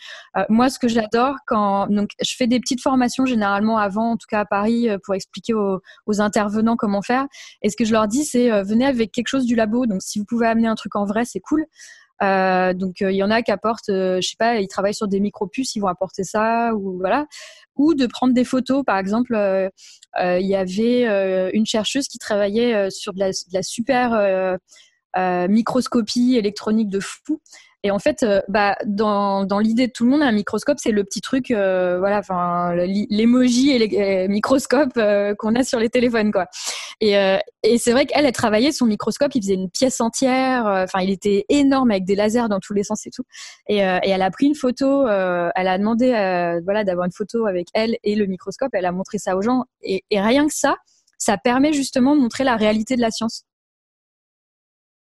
moi, ce que j'adore quand donc je fais des petites formations généralement avant, en tout cas à Paris, pour expliquer aux, aux, intervenants comment faire. Et ce que je leur dis, c'est venez avec quelque chose du labo. Donc, si vous pouvez amener un truc en vrai, c'est cool. Euh, donc euh, il y en a qui apportent, euh, je sais pas, ils travaillent sur des micro-puces, ils vont apporter ça ou voilà, ou de prendre des photos. Par exemple, il y avait une chercheuse qui travaillait sur de la, de la super microscopie électronique de fou et en fait, euh, bah, dans, dans l'idée de tout le monde, un microscope, c'est le petit truc, euh, voilà, enfin, l'emoji et les microscopes euh, qu'on a sur les téléphones, quoi. Et, et c'est vrai qu'elle, a travaillé son microscope, il faisait une pièce entière, enfin, il était énorme avec des lasers dans tous les sens et tout. Et, et elle a pris une photo, elle a demandé, voilà, d'avoir une photo avec elle et le microscope. Elle a montré ça aux gens, et rien que ça, ça permet justement de montrer la réalité de la science.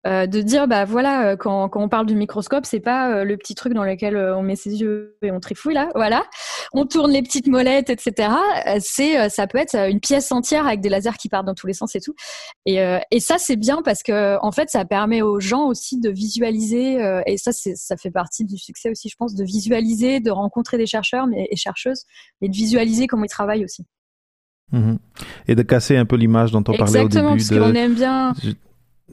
Euh, de dire bah voilà euh, quand, quand on parle du microscope c'est pas euh, le petit truc dans lequel on met ses yeux et on trifouille là voilà. On tourne les petites molettes etc c'est ça peut être une pièce entière avec des lasers qui partent dans tous les sens et tout. Et, et ça c'est bien parce que en fait ça permet aux gens aussi de visualiser et ça c'est ça fait partie du succès aussi je pense de visualiser de rencontrer des chercheurs mais, et chercheuses et de visualiser comment ils travaillent aussi. Mhm. et de casser un peu l'image dont on parlait au début parce qu'on aime bien.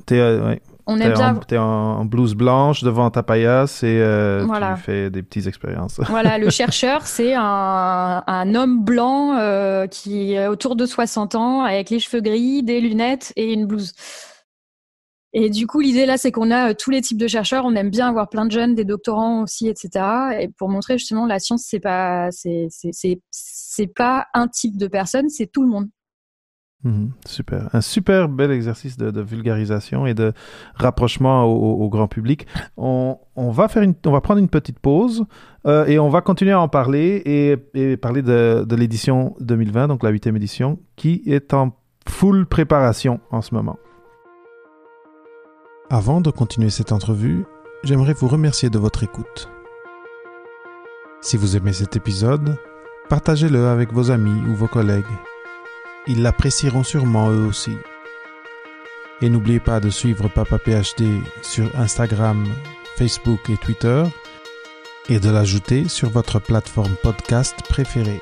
Ouais on aime bien. T'es en, blouse blanche devant ta paillasse et euh, tu fais des petites expériences. [laughs] Voilà, le chercheur, c'est un, homme blanc euh, qui est autour de 60 ans, avec les cheveux gris, des lunettes et une blouse. Et du coup, l'idée là, c'est qu'on a euh, tous les types de chercheurs. On aime bien avoir plein de jeunes, des doctorants aussi, etc. Et pour montrer justement la science, c'est pas, c'est pas un type de personne, c'est tout le monde. Mhm, super. Un super bel exercice de, vulgarisation et de rapprochement au, grand public. On, va faire une, on va prendre une petite pause euh, et on va continuer à en parler et, parler de, de l'édition 2020, donc la huitième édition, qui est en full préparation en ce moment. Avant de continuer cette entrevue, j'aimerais vous remercier de votre écoute. Si vous aimez cet épisode, partagez-le avec vos amis ou vos collègues ils l'apprécieront sûrement eux aussi. Et n'oubliez pas de suivre Papa PhD sur Instagram, Facebook et Twitter et de l'ajouter sur votre plateforme podcast préférée.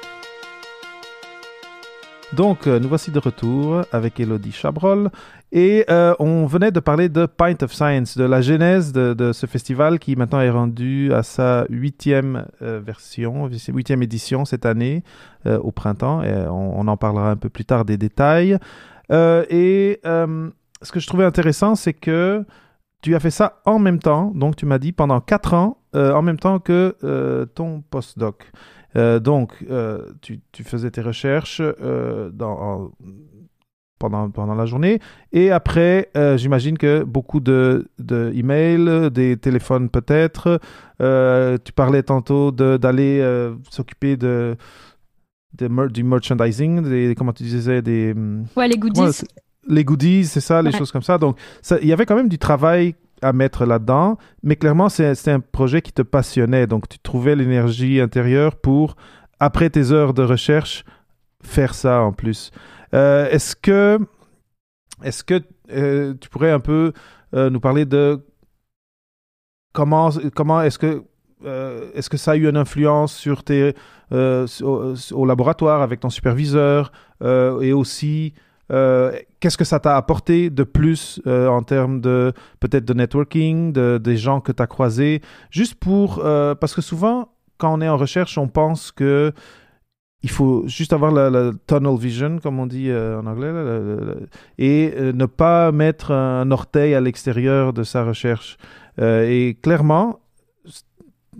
Donc, euh, nous voici de retour avec Elodie Chabrol et euh, on venait de parler de Pint of Science, de la genèse de, ce festival qui maintenant est rendu à sa huitième euh, version, huitième édition cette année au printemps. Et on, en parlera un peu plus tard des détails. et ce que je trouvais intéressant, c'est que tu as fait ça en même temps, donc tu m'as dit pendant quatre ans, en même temps que ton postdoc. Euh, donc, euh, tu, faisais tes recherches euh, pendant, pendant la journée. Et après, j'imagine que beaucoup de, de emails, des téléphones peut-être. tu parlais tantôt d'aller s'occuper de, du merchandising, des, comment tu disais des... Ouais, les goodies. les goodies, c'est ça, les choses comme ça. Donc, il y avait quand même du travail à mettre là-dedans, mais clairement, c'est un projet qui te passionnait. Donc, tu trouvais l'énergie intérieure pour, après tes heures de recherche, faire ça en plus. Euh, est-ce que, est-ce que euh, tu pourrais un peu euh, nous parler de comment, comment est-ce que, est-ce que ça a eu une influence sur tes, au, laboratoire avec ton superviseur et aussi qu'est-ce que ça t'a apporté de plus euh, en termes de peut-être de networking, de, des gens que tu as croisés, juste pour... Euh, parce que souvent, quand on est en recherche, on pense que il faut juste avoir la, tunnel vision, comme on dit en anglais, et ne pas mettre un orteil à l'extérieur de sa recherche. et clairement,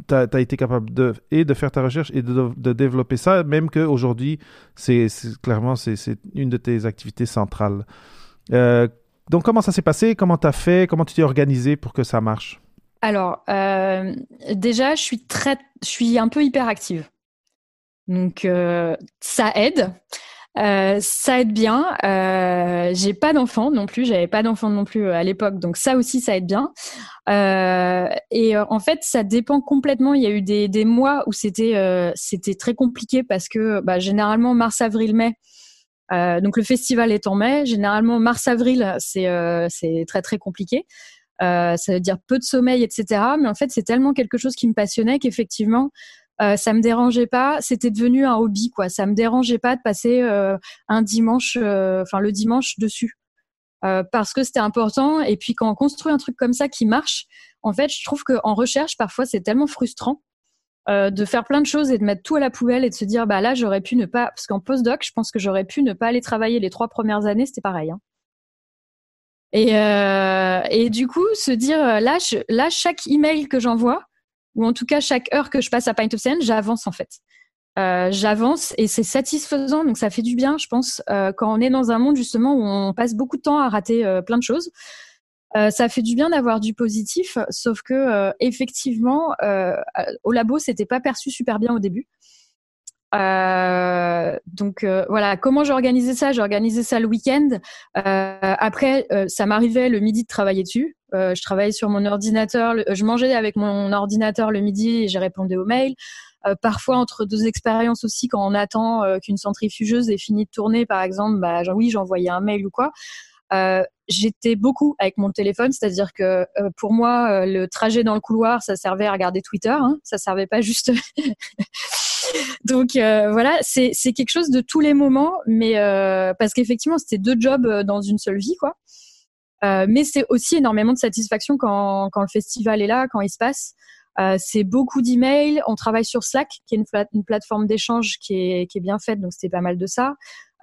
tu as, été capable de, et de faire ta recherche et de, développer ça, même qu'aujourd'hui, c'est clairement, c'est une de tes activités centrales. Euh, donc, comment ça s'est passé? Comment tu as fait? Comment tu t'es organisé pour que ça marche? Alors, euh, déjà, je suis très, je suis un peu hyperactive. Donc, euh, ça aide. Euh, ça aide bien. Euh, j'ai pas d'enfant non plus. J'avais pas d'enfant non plus à l'époque, donc ça aussi ça aide bien. et en fait, ça dépend complètement. Il y a eu des, mois où c'était très compliqué parce que bah, généralement mars, avril, mai. donc le festival est en mai. Généralement mars, avril, c'est très très compliqué. ça veut dire peu de sommeil, etc. Mais en fait, c'est tellement quelque chose qui me passionnait qu'effectivement, euh, ça me dérangeait pas. C'était devenu un hobby, quoi. Ça me dérangeait pas de passer euh, un dimanche, euh, enfin le dimanche dessus, euh, parce que c'était important. Et puis quand on construit un truc comme ça qui marche, en fait, je trouve qu'en recherche, parfois, c'est tellement frustrant de faire plein de choses et de mettre tout à la poubelle et de se dire, bah là, j'aurais pu ne pas, parce qu'en postdoc, je pense que j'aurais pu ne pas aller travailler les trois premières années, c'était pareil. Hein. Et, et du coup, se dire, là, je, là chaque email que j'envoie, ou en tout cas chaque heure que je passe à Pint of Sand, j'avance en fait. Euh, j'avance et c'est satisfaisant, donc ça fait du bien, je pense, euh, quand on est dans un monde justement où on passe beaucoup de temps à rater euh, plein de choses. Ça fait du bien d'avoir du positif, sauf que effectivement, au labo, c'était pas perçu super bien au début. Donc voilà, comment j'organisais ça? J'organisais ça le week-end. après, ça m'arrivait le midi de travailler dessus. Euh, je travaillais sur mon ordinateur, je mangeais avec mon ordinateur le midi et j'ai répondu aux mails. Euh, parfois entre deux expériences aussi, quand on attend euh, qu'une centrifugeuse ait fini de tourner, par exemple, bah oui, j'envoyais un mail ou quoi. Euh, j'étais beaucoup avec mon téléphone, c'est-à-dire que pour moi, le trajet dans le couloir, ça servait à regarder Twitter, hein, ça servait pas juste. [laughs] [laughs] Donc voilà, c'est quelque chose de tous les moments, mais parce qu'effectivement, c'était deux jobs dans une seule vie, quoi. Euh, mais c'est aussi énormément de satisfaction quand, le festival est là, quand il se passe. Euh, c'est beaucoup d'emails. On travaille sur Slack, qui est une, plateforme d'échange qui est, bien faite, donc c'était pas mal de ça.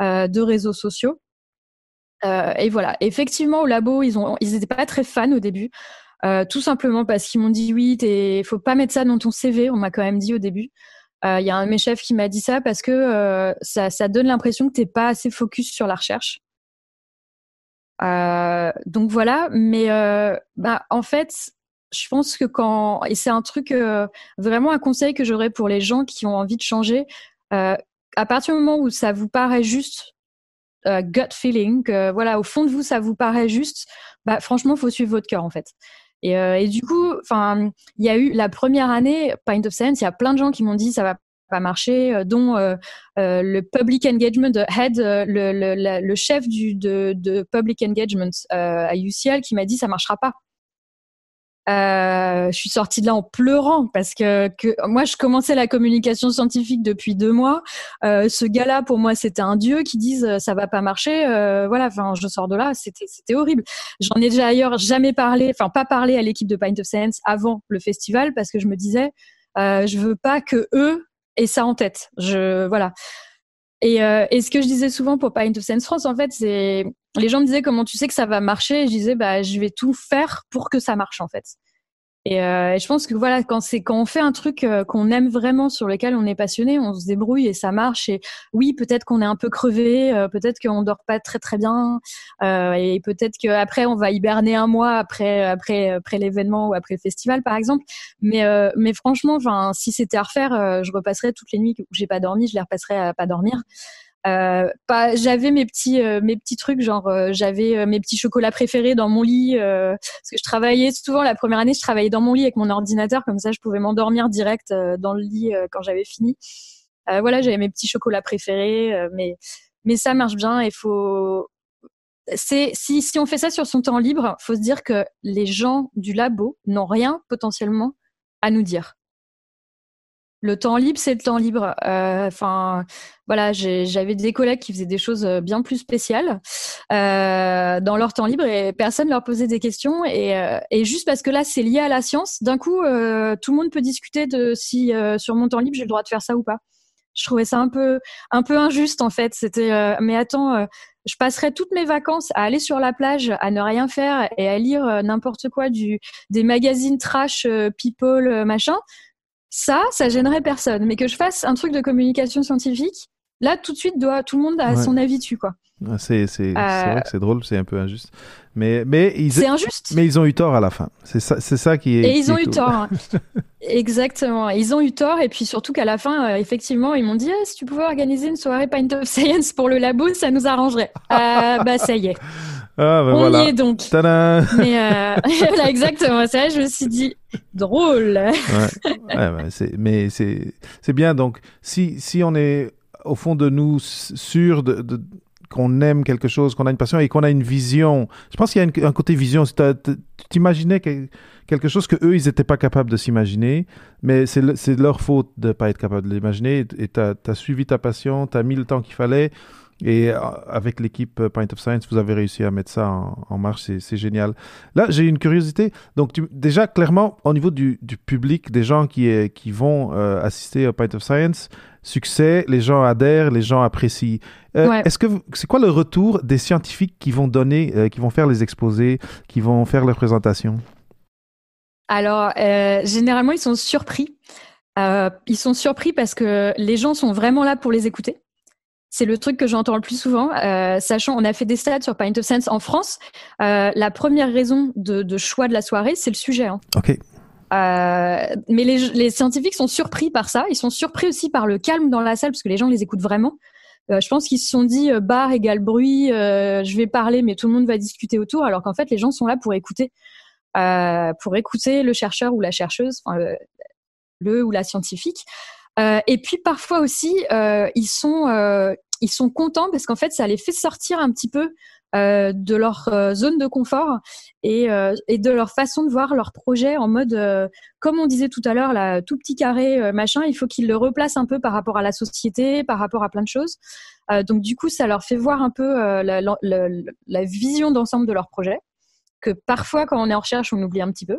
Euh, de réseaux sociaux. Euh, et voilà. Effectivement, au labo, ils ont, ils étaient pas très fans au début, euh, tout simplement parce qu'ils m'ont dit oui, il faut pas mettre ça dans ton CV. On m'a quand même dit au début. Il y a un de mes chefs qui m'a dit ça parce que ça, ça donne l'impression que t'es pas assez focus sur la recherche. Euh, donc voilà, mais euh, bah, en fait, je pense que quand et c'est un truc euh, vraiment un conseil que j'aurais pour les gens qui ont envie de changer. Euh, à partir du moment où ça vous paraît juste euh, gut feeling, voilà, au fond de vous ça vous paraît juste, bah franchement, faut suivre votre cœur en fait. Et, et du coup, enfin, il y a eu la première année Pint of Sense, il y a plein de gens qui m'ont dit ça va pas marché, euh, dont euh, euh, le Public Engagement Head, le chef du, de, de Public Engagement à UCL, qui m'a dit ça marchera pas. Euh, je suis sortie de là en pleurant parce que, que, moi je commençais la communication scientifique depuis deux mois. Euh, ce gars-là pour moi c'était un dieu qui dise ça va pas marcher. Euh, voilà, enfin je sors de là, c'était c'était horrible. J'en ai déjà ailleurs jamais parlé, enfin pas parlé à l'équipe de Pint of Science avant le festival parce que je me disais je veux pas que eux et ça en tête. Je voilà. Et, euh, et ce que je disais souvent pour Pint of Sense France, en fait, c'est les gens me disaient comment tu sais que ça va marcher? Et je disais bah je vais tout faire pour que ça marche en fait. Euh, et, je pense que voilà, quand c'est quand on fait un truc euh, qu'on aime vraiment, sur lequel on est passionné, on se débrouille et ça marche. Et oui, peut-être qu'on est un peu crevé, euh, peut-être qu'on dort pas très très bien, et peut-être qu'après on va hiberner un mois après après après l'événement ou après le festival par exemple. Mais mais franchement, enfin, si c'était à refaire, je repasserais toutes les nuits où j'ai pas dormi, je les repasserais à pas dormir. Euh, pas, j'avais mes petits euh, mes petits trucs genre euh, j'avais mes petits chocolats préférés dans mon lit parce que je travaillais souvent la première année je travaillais dans mon lit avec mon ordinateur comme ça je pouvais m'endormir direct dans le lit quand j'avais fini. Voilà j'avais mes petits chocolats préférés mais mais ça marche bien il faut c'est si si on fait ça sur son temps libre faut se dire que les gens du labo n'ont rien potentiellement à nous dire le temps libre, c'est le temps libre. Euh, enfin, voilà, j'avais des collègues qui faisaient des choses euh, bien plus spéciales euh, dans leur temps libre et personne leur posait des questions. Et, et juste parce que là, c'est lié à la science, d'un coup, tout le monde peut discuter de si sur mon temps libre, j'ai le droit de faire ça ou pas. Je trouvais ça un peu, un peu injuste en fait. C'était, mais attends, je passerais toutes mes vacances à aller sur la plage, à ne rien faire et à lire n'importe quoi du des magazines trash, people, machin ça, ça gênerait personne. Mais que je fasse un truc de communication scientifique, là, tout de suite, doit, tout le monde a son avis dessus, quoi. C'est c'est euh, vrai que c'est drôle, c'est un peu injuste. Mais, mais ils, c'est injuste. Mais ils ont eu tort à la fin. C'est ça, c'est ça qui est. Et ils ont eu tort. [laughs] Exactement. Ils ont eu tort. Et puis surtout qu'à la fin, euh, effectivement, ils m'ont dit ah, si tu pouvais organiser une soirée Pint of Science pour le labo, ça nous arrangerait. euh, bah, ça y est. [laughs] Ah, ben On voilà. y est donc. Tadam [laughs] Mais euh, [laughs] voilà, exactement. C'est vrai, je me suis dit drôle. ouais. ouais c'est, mais c'est, bien. Donc, si, si on est au fond de nous sûr de, de qu'on aime quelque chose, qu'on a une passion et qu'on a une vision. Je pense qu'il y a une, un côté vision. Tu t'imaginais quelque chose que eux, ils n'étaient pas capables de s'imaginer, mais c'est le, leur faute de ne pas être capable de l'imaginer. Et tu as, suivi ta passion, tu as mis le temps qu'il fallait. Et euh, avec l'équipe euh, Point of Science, vous avez réussi à mettre ça en, en marche, c'est génial. Là, j'ai une curiosité. Donc, tu, déjà, clairement, au niveau du, du public, des gens qui, qui vont euh, assister à Point of Science, succès, les gens adhèrent, les gens apprécient. Euh, Ouais. Est-ce que c'est quoi le retour des scientifiques qui vont donner, euh, qui vont faire les exposés, qui vont faire leurs présentations? Alors, généralement, ils sont surpris. Ils sont surpris parce que les gens sont vraiment là pour les écouter. C'est le truc que j'entends le plus souvent, euh, sachant on a fait des stats sur Pint of Sense en France. Euh, la première raison de, de choix de la soirée, c'est le sujet. hein. Ok. Euh, mais les, les scientifiques sont surpris par ça. Ils sont surpris aussi par le calme dans la salle parce que les gens les écoutent vraiment. Euh, je pense qu'ils se sont dit euh, bar égale bruit, euh, je vais parler, mais tout le monde va discuter autour, alors qu'en fait les gens sont là pour écouter, euh, pour écouter le chercheur ou la chercheuse, enfin, le, le ou la scientifique. Euh, et puis parfois aussi euh, ils sont euh, ils sont contents parce qu'en fait ça les fait sortir un petit peu euh, de leur euh, zone de confort et, euh, et de leur façon de voir leur projet en mode, comme on disait tout à l'heure, là, tout petit carré, machin, il faut qu'ils le replacent un peu par rapport à la société, par rapport à plein de choses. Donc du coup, ça leur fait voir un peu la, la, la vision d'ensemble de leur projet, que parfois quand on est en recherche, on oublie un petit peu.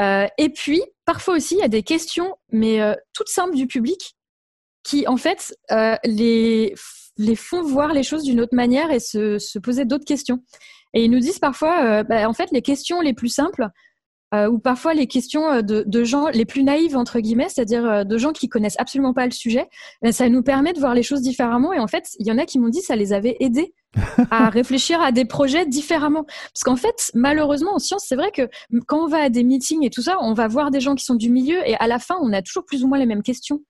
Euh, et puis, parfois aussi, il y a des questions, mais euh, toutes simples du public, qui en fait euh, les les font voir les choses d'une autre manière et se, se poser d'autres questions. Et ils nous disent parfois, bah, en fait, les questions les plus simples, euh, ou parfois les questions euh, de, de, gens les plus naïves, entre guillemets, c'est-à-dire euh, de gens qui connaissent absolument pas le sujet, ben, ça nous permet de voir les choses différemment. Et en fait, il y en a qui m'ont dit ça les avait aidés [laughs] à réfléchir à des projets différemment. Parce qu'en fait, malheureusement, en science, c'est vrai que quand on va à des meetings et tout ça, on va voir des gens qui sont du milieu et à la fin, on a toujours plus ou moins les mêmes questions.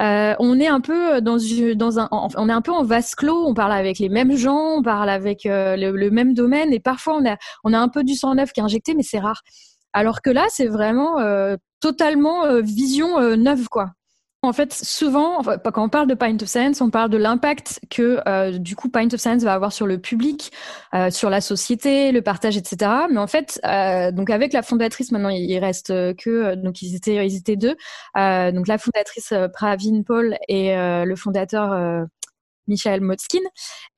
Euh, on est un peu dans, dans un, on est un peu en vase clos. On parle avec les mêmes gens, on parle avec euh, le, même domaine, et parfois on a, on a un peu du sang neuf qui est injecté, mais c'est rare. Alors que là, c'est vraiment euh, totalement euh, vision euh, neuve, quoi. En fait, souvent, quand on parle de Pint of Science, on parle de l'impact que euh, du coup Pint of Science va avoir sur le public, euh, sur la société, le partage, etc. Mais en fait, euh, donc avec la fondatrice, maintenant il reste que donc ils étaient ils étaient deux, euh, donc la fondatrice Pravin Paul et euh, le fondateur Michael Motskin.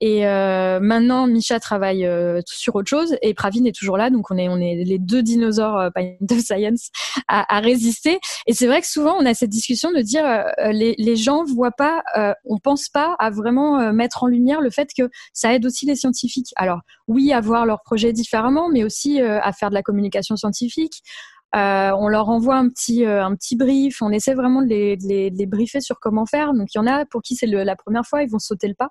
Et euh, maintenant, Misha travaille euh, sur autre chose et Pravin est toujours là. Donc, on est, on est les deux dinosaures euh, of Science [laughs] à, à résister. Et c'est vrai que souvent, on a cette discussion de dire euh, les, les gens voient pas, euh, on pense pas à vraiment euh, mettre en lumière le fait que ça aide aussi les scientifiques. Alors, oui, à voir leurs projets différemment, mais aussi à faire de la communication scientifique, euh, on leur envoie un petit, euh, un petit brief, on essaie vraiment de les, briefer sur comment faire. Donc il y en a pour qui c'est la première fois, ils vont sauter le pas.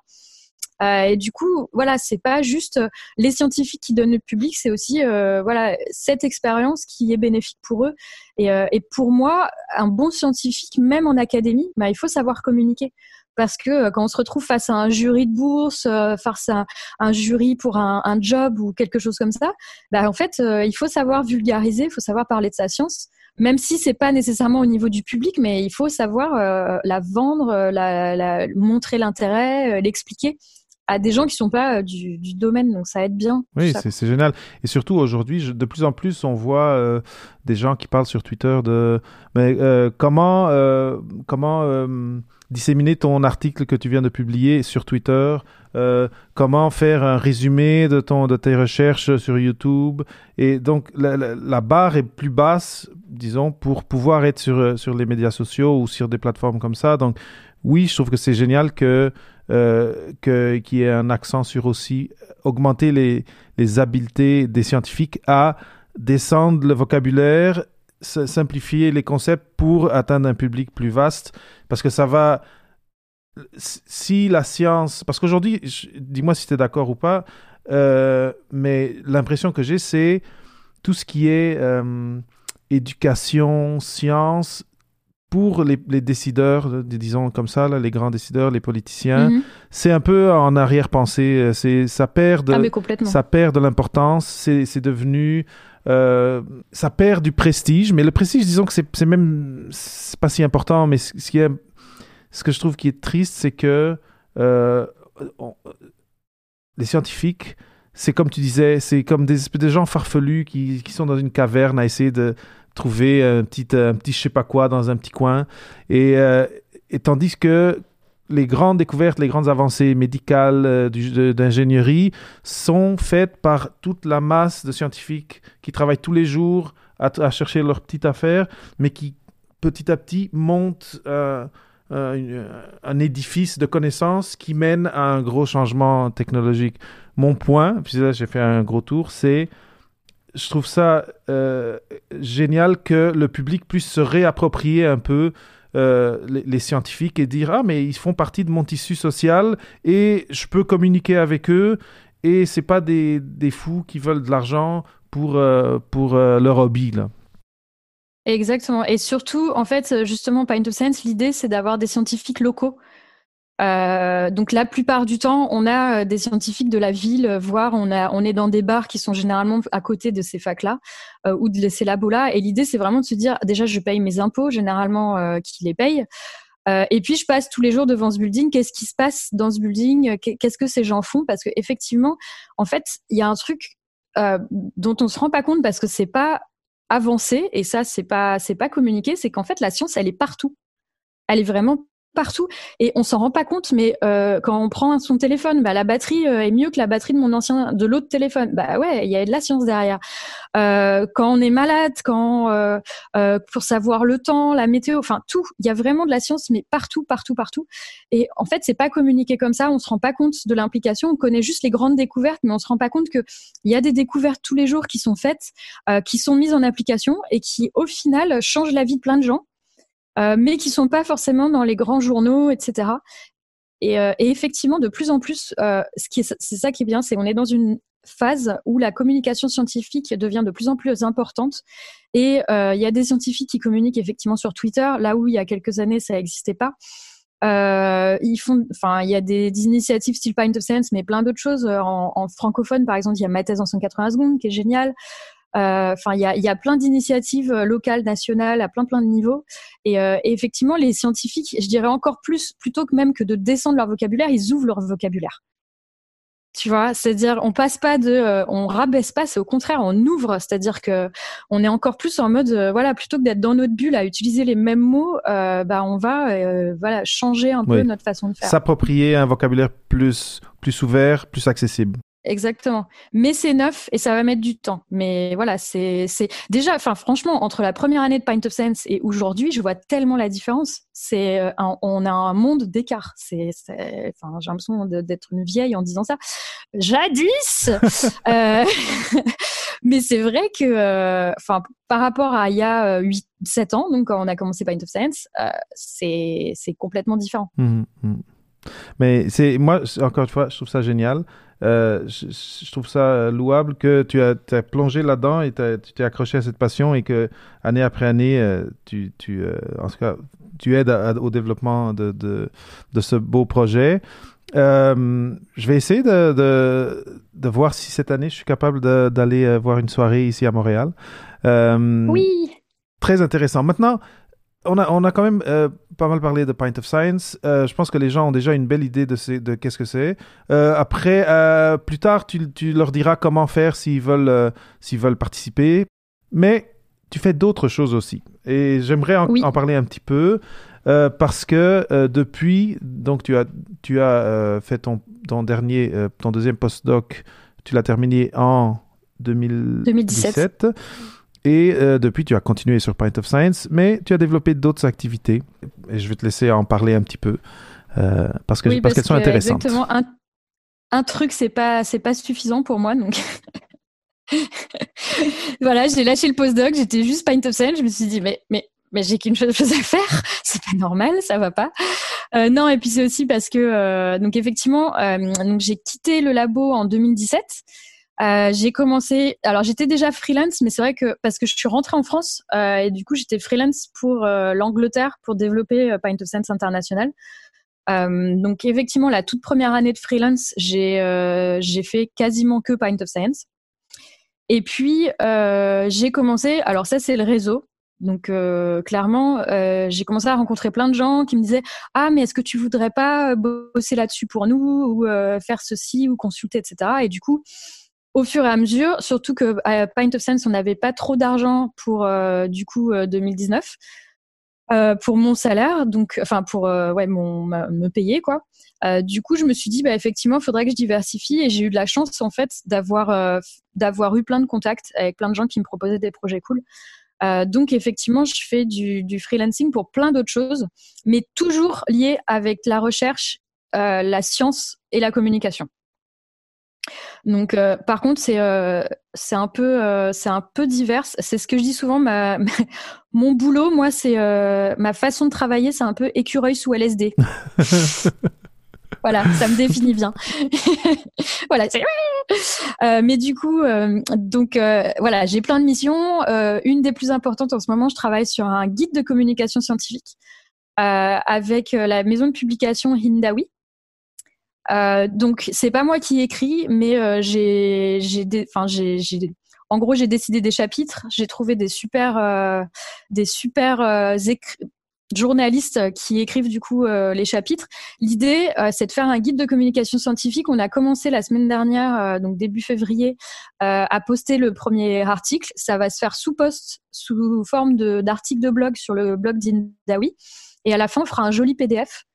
Euh, et du coup, voilà, c'est pas juste les scientifiques qui donnent le public, c'est aussi voilà cette expérience qui est bénéfique pour eux. Et, et, pour moi, un bon scientifique, même en académie, bah, il faut savoir communiquer parce que euh, quand on se retrouve face à un jury de bourse, euh, face à un, jury pour un, un, job ou quelque chose comme ça, bah, en fait, euh, il faut savoir vulgariser, il faut savoir parler de sa science, même si c'est pas nécessairement au niveau du public, mais il faut savoir euh, la vendre, la, la montrer l'intérêt, l'expliquer à des gens qui sont pas du, du, domaine, donc ça aide bien. Oui, c'est génial. Et surtout aujourd'hui, de plus en plus, on voit euh, des gens qui parlent sur Twitter de mais euh, comment comment disséminer ton article que tu viens de publier sur Twitter, euh, comment faire un résumé de, ton, de tes recherches sur YouTube. Et donc, la, barre est plus basse, disons, pour pouvoir être sur, sur les médias sociaux ou sur des plateformes comme ça. Donc, oui, je trouve que c'est génial que euh, qu'il qui y ait un accent sur aussi augmenter les, les habiletés des scientifiques à descendre le vocabulaire simplifier les concepts pour atteindre un public plus vaste, parce que ça va... Si la science... Parce qu'aujourd'hui, dis-moi si tu es d'accord ou pas, euh, mais l'impression que j'ai, c'est tout ce qui est euh, éducation, science, pour les, décideurs, disons comme ça, les grands décideurs, les politiciens, mhm. c'est un peu en arrière-pensée. C'est ça perd de, ah, ça perd de l'importance. C'est devenu euh, ça perd du prestige, mais le prestige, disons que c'est même c'est pas si important. Mais ce, qui est, ce que je trouve qui est triste, c'est que euh, les scientifiques, c'est comme tu disais, c'est comme des, des gens farfelus qui, qui, sont dans une caverne à essayer de trouver un petit, un petit je sais pas quoi dans un petit coin. Et, euh, et tandis que les grandes découvertes, les grandes avancées médicales, euh, d'ingénierie sont faites par toute la masse de scientifiques qui travaillent tous les jours à, chercher leur petite affaire, mais qui petit à petit montent euh, euh, un édifice de connaissances qui mène à un gros changement technologique. Mon point, puis là j'ai fait un gros tour, c'est je trouve ça génial que le public puisse se réapproprier un peu euh, les, scientifiques et dire ah mais ils font partie de mon tissu social et je peux communiquer avec eux et c'est pas des, des, fous qui veulent de l'argent pour, euh, pour euh, leur hobby là. Exactement. Et surtout, en fait, justement, Pint of Science, l'idée, c'est d'avoir des scientifiques locaux euh, donc la plupart du temps, on a euh, des scientifiques de la ville, voire on, a, on est dans des bars qui sont généralement à côté de ces facs-là euh, ou de ces labos-là. Et l'idée, c'est vraiment de se dire, déjà, je paye mes impôts, généralement, euh, qui les paye. et puis, je passe tous les jours devant ce building. Qu'est-ce qui se passe dans ce building? Qu'est-ce que ces gens font? Parce que effectivement, en fait, il y a un truc dont on se rend pas compte parce que c'est pas avancé et ça, c'est pas c'est pas communiqué. C'est qu'en fait, la science, elle est partout. Elle est vraiment partout. Et on s'en rend pas compte mais euh, quand on prend son téléphone bah la batterie euh, est mieux que la batterie de mon ancien de l'autre téléphone. Bah ouais il y a de la science derrière. Euh, quand on est malade quand euh, euh, pour savoir le temps la météo enfin tout il y a vraiment de la science mais partout partout partout. Et en fait c'est pas communiqué comme ça. On se rend pas compte de l'implication. On connaît juste les grandes découvertes mais on se rend pas compte que il y a des découvertes tous les jours qui sont faites qui sont mises en application et qui au final changent la vie de plein de gens euh, mais qui sont pas forcément dans les grands journaux, etc. Et, euh, et effectivement, de plus en plus, euh, c'est ça qui est bien, c'est qu'on est dans une phase où la communication scientifique devient de plus en plus importante. Et il y a des scientifiques qui communiquent effectivement sur Twitter, là où il y a quelques années ça n'existait pas. Il y a des, initiatives style Pint of Sense, mais plein d'autres choses. En, en, francophone, par exemple, il y a Ma thèse en 180 secondes, qui est génial. Euh, enfin, il y a, y a, plein d'initiatives euh, locales, nationales, à plein plein de niveaux. Et, euh, et, effectivement, les scientifiques, je dirais encore plus, plutôt que même que de descendre leur vocabulaire, ils ouvrent leur vocabulaire. Tu vois, c'est-à-dire on passe pas de, on rabaisse pas, c'est au contraire on ouvre, c'est-à-dire que on est encore plus en mode, voilà, plutôt que d'être dans notre bulle à utiliser les mêmes mots, bah on va, voilà, changer un peu notre façon de faire. S'approprier un vocabulaire plus plus ouvert, plus accessible. Exactement. Mais c'est neuf et ça va mettre du temps. Mais voilà, c'est déjà, enfin franchement, entre la première année de Pint of Sense et aujourd'hui, je vois tellement la différence. C'est, euh, on a un monde d'écart. C'est, enfin, j'ai l'impression d'être une vieille en disant ça. Jadis. [laughs] euh, [laughs] mais c'est vrai que, euh, enfin, par rapport à il y a 8, 7 ans, donc quand on a commencé Pint of Sense, euh, c'est complètement différent. Mmh, mmh. Mais c'est moi encore une fois, je trouve ça génial. Euh, je, trouve ça louable que tu as, as plongé là-dedans et tu t'es accroché à cette passion et que année après année, euh, tu, tu euh, en tout cas, tu aides au développement de, de, de, ce beau projet. je vais essayer de, de, de, voir si cette année je suis capable d'aller voir une soirée ici à Montréal. oui. Très intéressant. Maintenant, on a, on a quand même euh, pas mal parlé de Pint of Science. Euh, je pense que les gens ont déjà une belle idée de, de qu'est-ce que c'est. Euh, après, plus tard, tu, tu, leur diras comment faire s'ils veulent, s'ils veulent participer. Mais tu fais d'autres choses aussi. Et j'aimerais en, en, parler un petit peu parce que depuis, donc tu as, tu as fait ton, ton dernier, ton deuxième postdoc, tu l'as terminé en 2017. 2017. Et euh, depuis, tu as continué sur Pint of Science, mais tu as développé d'autres activités. Et je vais te laisser en parler un petit peu euh, parce que parce, qu'elles sont intéressantes. Exactement. Un, truc, c'est pas c'est pas suffisant pour moi, donc. [laughs] voilà, j'ai lâché le postdoc, j'étais juste Pint of Science. Je me suis dit, mais, mais, mais j'ai qu'une chose à faire, [laughs] c'est pas normal, ça va pas. Euh, non, et puis c'est aussi parce que, euh, donc effectivement, euh, donc j'ai quitté le labo en 2017. Euh, j'ai commencé, alors j'étais déjà freelance, mais c'est vrai que parce que je suis rentrée en France euh, et du coup j'étais freelance pour euh, l'Angleterre pour développer Pint of Sense International. donc effectivement, la toute première année de freelance, j'ai j'ai fait quasiment que Pint of Science. Et puis, j'ai commencé, alors ça c'est le réseau. Donc clairement, j'ai commencé à rencontrer plein de gens qui me disaient ah mais est-ce que tu voudrais pas bosser là-dessus pour nous ou faire ceci ou consulter etc. Et du coup, au fur et à mesure, surtout que à Pint of Sense on n'avait pas trop d'argent pour du coup 2019. Euh, pour mon salaire, donc enfin pour euh, ouais mon me payer quoi. Euh, du coup, je me suis dit bah effectivement, il faudrait que je diversifie et j'ai eu de la chance en fait d'avoir d'avoir eu plein de contacts avec plein de gens qui me proposaient des projets cool. donc effectivement, je fais du, du freelancing pour plein d'autres choses, mais toujours lié avec la recherche, la science et la communication. Donc, euh, par contre, c'est euh, un peu euh, c'est un peu divers. C'est ce que je dis souvent. [laughs] Mon boulot, moi, c'est ma façon de travailler, c'est un peu écureuil sous LSD. voilà, ça me définit bien. [laughs] voilà. mais du coup, donc voilà, j'ai plein de missions. une des plus importantes en ce moment, je travaille sur un guide de communication scientifique avec la maison de publication Hindawi. Euh, donc c'est pas moi qui écris, mais euh, j'ai, j'ai, enfin j'ai, en gros j'ai décidé des chapitres. J'ai trouvé des super, euh, des super euh, journalistes qui écrivent du coup euh, les chapitres. L'idée, c'est de faire un guide de communication scientifique. On a commencé la semaine dernière, donc début février, à poster le premier article. Ça va se faire sous post, sous forme de, d'article de blog sur le blog d'Indawi. Et à la fin, on fera un joli PDF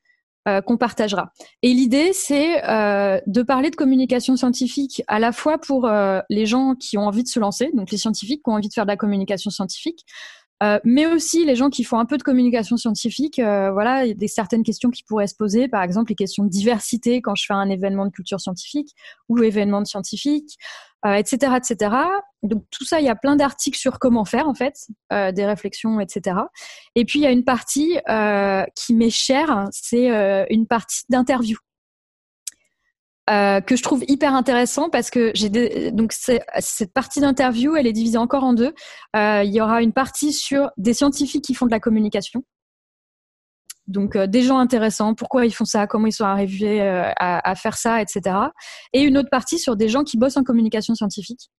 euh, qu'on partagera. Et l'idée, c'est euh, de parler de communication scientifique à la fois pour euh, les gens qui ont envie de se lancer, donc les scientifiques qui ont envie de faire de la communication scientifique, mais aussi les gens qui font un peu de communication scientifique. voilà, il y a des certaines questions qui pourraient se poser, par exemple les questions de diversité quand je fais un événement de culture scientifique ou événement de scientifique etc., euh, etc. Donc tout ça, il y a plein d'articles sur comment faire en fait, euh, des réflexions, etc. Et puis il y a une partie euh, qui m'est chère, c'est une partie d'interview. Que je trouve hyper intéressant parce que donc cette partie d'interview, elle est divisée encore en deux. il y aura une partie sur des scientifiques qui font de la communication, donc euh, des gens intéressants, pourquoi ils font ça, comment ils sont arrivés euh, à, faire ça, etc. Et une autre partie sur des gens qui bossent en communication scientifique.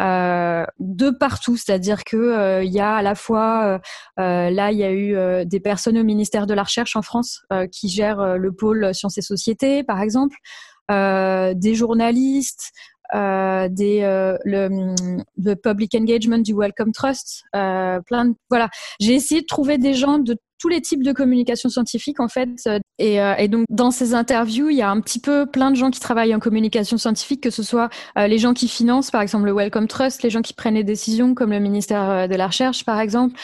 Euh, de partout, c'est-à-dire que y a à la fois là il y a eu des personnes au ministère de la recherche en France qui gèrent le pôle sciences et sociétés par exemple, des journalistes, des le, public engagement du Welcome Trust, plein de, voilà. J'ai essayé de trouver des gens de tous les types de communication scientifique en fait. Euh, euh, et, donc dans ces interviews, il y a un petit peu plein de gens qui travaillent en communication scientifique, que ce soit euh, les gens qui financent par exemple le Wellcome Trust, les gens qui prennent les décisions comme le ministère de la Recherche par exemple,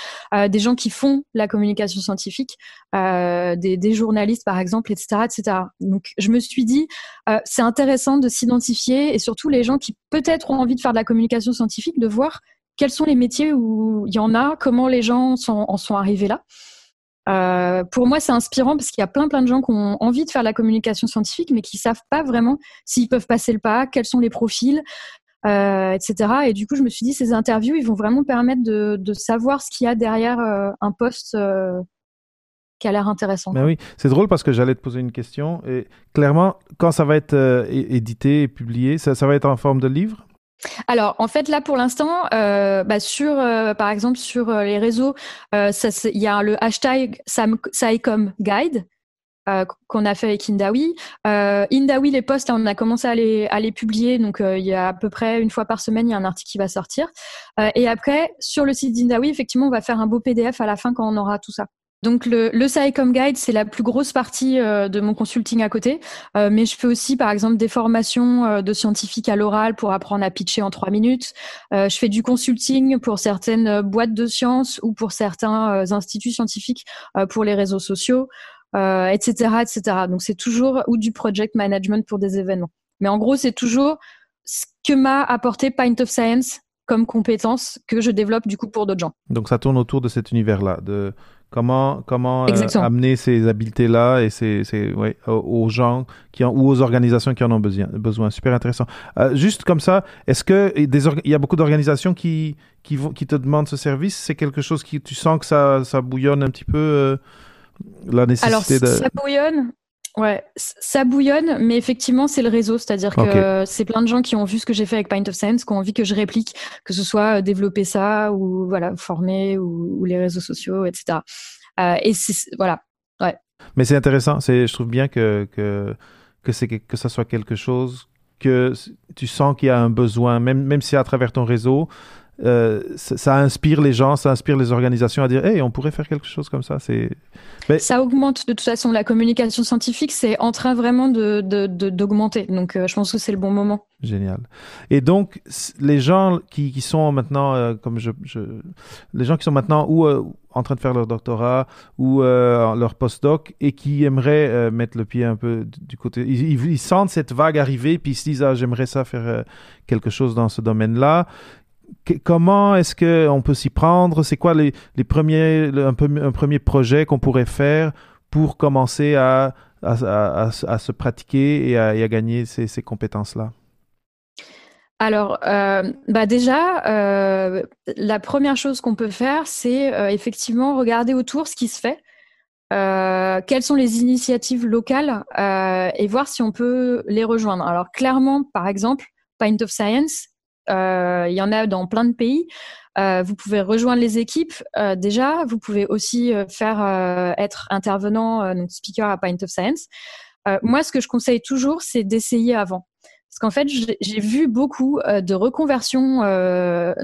des gens qui font la communication scientifique, des, journalistes par exemple, etc., etc. Donc je me suis dit c'est intéressant de s'identifier et surtout les gens qui peut-être ont envie de faire de la communication scientifique, de voir quels sont les métiers où il y en a, comment les gens en sont arrivés là. Euh, pour moi, c'est inspirant parce qu'il y a plein plein de gens qui ont envie de faire la communication scientifique, mais qui savent pas vraiment s'ils peuvent passer le pas, quels sont les profils, euh, etc. Et du coup, je me suis dit, ces interviews, ils vont vraiment permettre de, savoir ce qu'il y a derrière euh, un poste qui a l'air intéressant. Mais oui, c'est drôle parce que j'allais te poser une question. Et clairement, quand ça va être édité et publié, ça va être en forme de livre? Alors, en fait, là, pour l'instant, euh, bah, sur, euh, par exemple, sur euh, les réseaux, il y a le hashtag SciCom Guide qu'on a fait avec Indawi. Indawi, les posts, on a commencé à les, à les publier. Donc, il y a à peu près une fois par semaine, il y a un article qui va sortir. et après, sur le site d'Indawi, effectivement, on va faire un beau PDF à la fin quand on aura tout ça. Donc le, le Guide, c'est la plus grosse partie euh, de mon consulting à côté, euh, mais je fais aussi par exemple des formations euh, de scientifiques à l'oral pour apprendre à pitcher en trois minutes. je fais du consulting pour certaines boîtes de sciences ou pour certains instituts scientifiques pour les réseaux sociaux, etc., etc. Donc c'est toujours ou du project management pour des événements. Mais en gros, c'est toujours ce que m'a apporté Pint of Science comme compétence que je développe du coup pour d'autres gens. Donc ça tourne autour de cet univers-là, comment comment euh, amener ces habiletés-là et ces, ces ouais, aux gens qui ont, ou aux organisations qui en ont besoin. besoin. Super intéressant. Euh, juste comme ça, est-ce que il y a beaucoup d'organisations qui qui vont qui te demandent ce service? C'est quelque chose qui tu sens que ça ça bouillonne un petit peu euh, la nécessité Alors, ça bouillonne. Ouais, ça bouillonne, mais effectivement, c'est le réseau. C'est-à-dire que c'est plein de gens qui ont vu ce que j'ai fait avec Pint of Science, qui ont envie que je réplique, que ce soit euh, développer ça ou voilà former ou, les réseaux sociaux, etc. Euh, et voilà, ouais. Mais c'est intéressant. C'est, je trouve bien que que que c'est que ça soit quelque chose que tu sens qu'il y a un besoin, même même si à travers ton réseau, euh, ça, inspire les gens, ça inspire les organisations à dire hey, on pourrait faire quelque chose comme ça. C'est ça augmente de toute façon la communication scientifique, c'est en train vraiment de d'augmenter. Donc euh, je pense que c'est le bon moment. Génial. Et donc les gens qui, qui sont maintenant euh, comme je, je, les gens qui sont maintenant ou en train de faire leur doctorat ou leur postdoc et qui aimeraient mettre le pied un peu du côté ils, ils, sentent cette vague arriver puis ils se disent ah j'aimerais ça faire quelque chose dans ce domaine-là comment est-ce qu'on peut s'y prendre? C'est quoi les, premiers, un, premier projet qu'on pourrait faire pour commencer à, à, se pratiquer et à, gagner ces, ces compétences-là? Alors, euh, bah déjà, euh, la première chose qu'on peut faire, c'est euh, effectivement regarder autour ce qui se fait, quelles sont les initiatives locales et voir si on peut les rejoindre. Alors, clairement, par exemple, Pint of Science, il y en a dans plein de pays. Euh, vous pouvez rejoindre les équipes euh, déjà. Vous pouvez aussi faire être intervenant, donc speaker à Pint of Science. moi, ce que je conseille toujours, c'est d'essayer avant. Parce qu'en fait, j'ai vu beaucoup de reconversions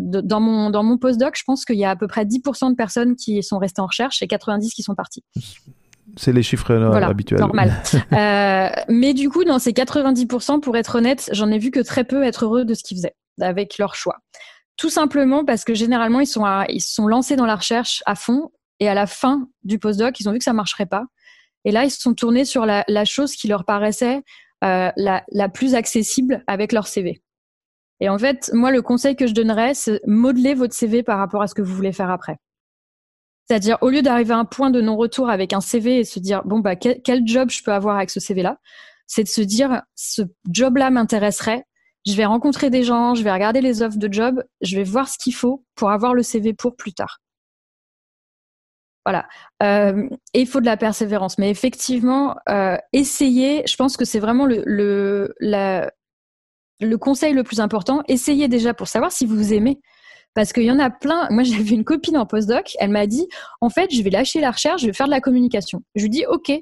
dans mon dans mon postdoc. Je pense qu'il y a à peu près 10% de personnes qui sont restées en recherche et 90 qui sont parties. C'est les chiffres voilà, habituels. Normal. [laughs] euh, mais du coup, dans ces 90%, pour être honnête, j'en ai vu que très peu être heureux de ce qu'ils faisaient avec leur choix. Tout simplement parce que généralement, ils sont, sont lancés dans la recherche à fond et à la fin du postdoc, ils ont vu que ça marcherait pas. Et là, ils se sont tournés sur la, chose qui leur paraissait euh, la, plus accessible avec leur CV. Et en fait, moi, le conseil que je donnerais, c'est modeler votre CV par rapport à ce que vous voulez faire après. C'est-à-dire, au lieu d'arriver à un point de non-retour avec un CV et se dire, bon, bah, quel, quel job je peux avoir avec ce CV-là, c'est de se dire, ce job-là m'intéresserait, je vais rencontrer des gens, je vais regarder les offres de job, je vais voir ce qu'il faut pour avoir le CV pour plus tard. Voilà. Euh, et il faut de la persévérance. Mais effectivement, euh, essayer, je pense que c'est vraiment le, le, le conseil le plus important. Essayez déjà pour savoir si vous aimez. Parce qu'il y en a plein. Moi, [laughs] j'avais une copine en postdoc. Elle m'a dit, en fait, je vais lâcher la recherche, je vais faire de la communication. Je lui dis, OK,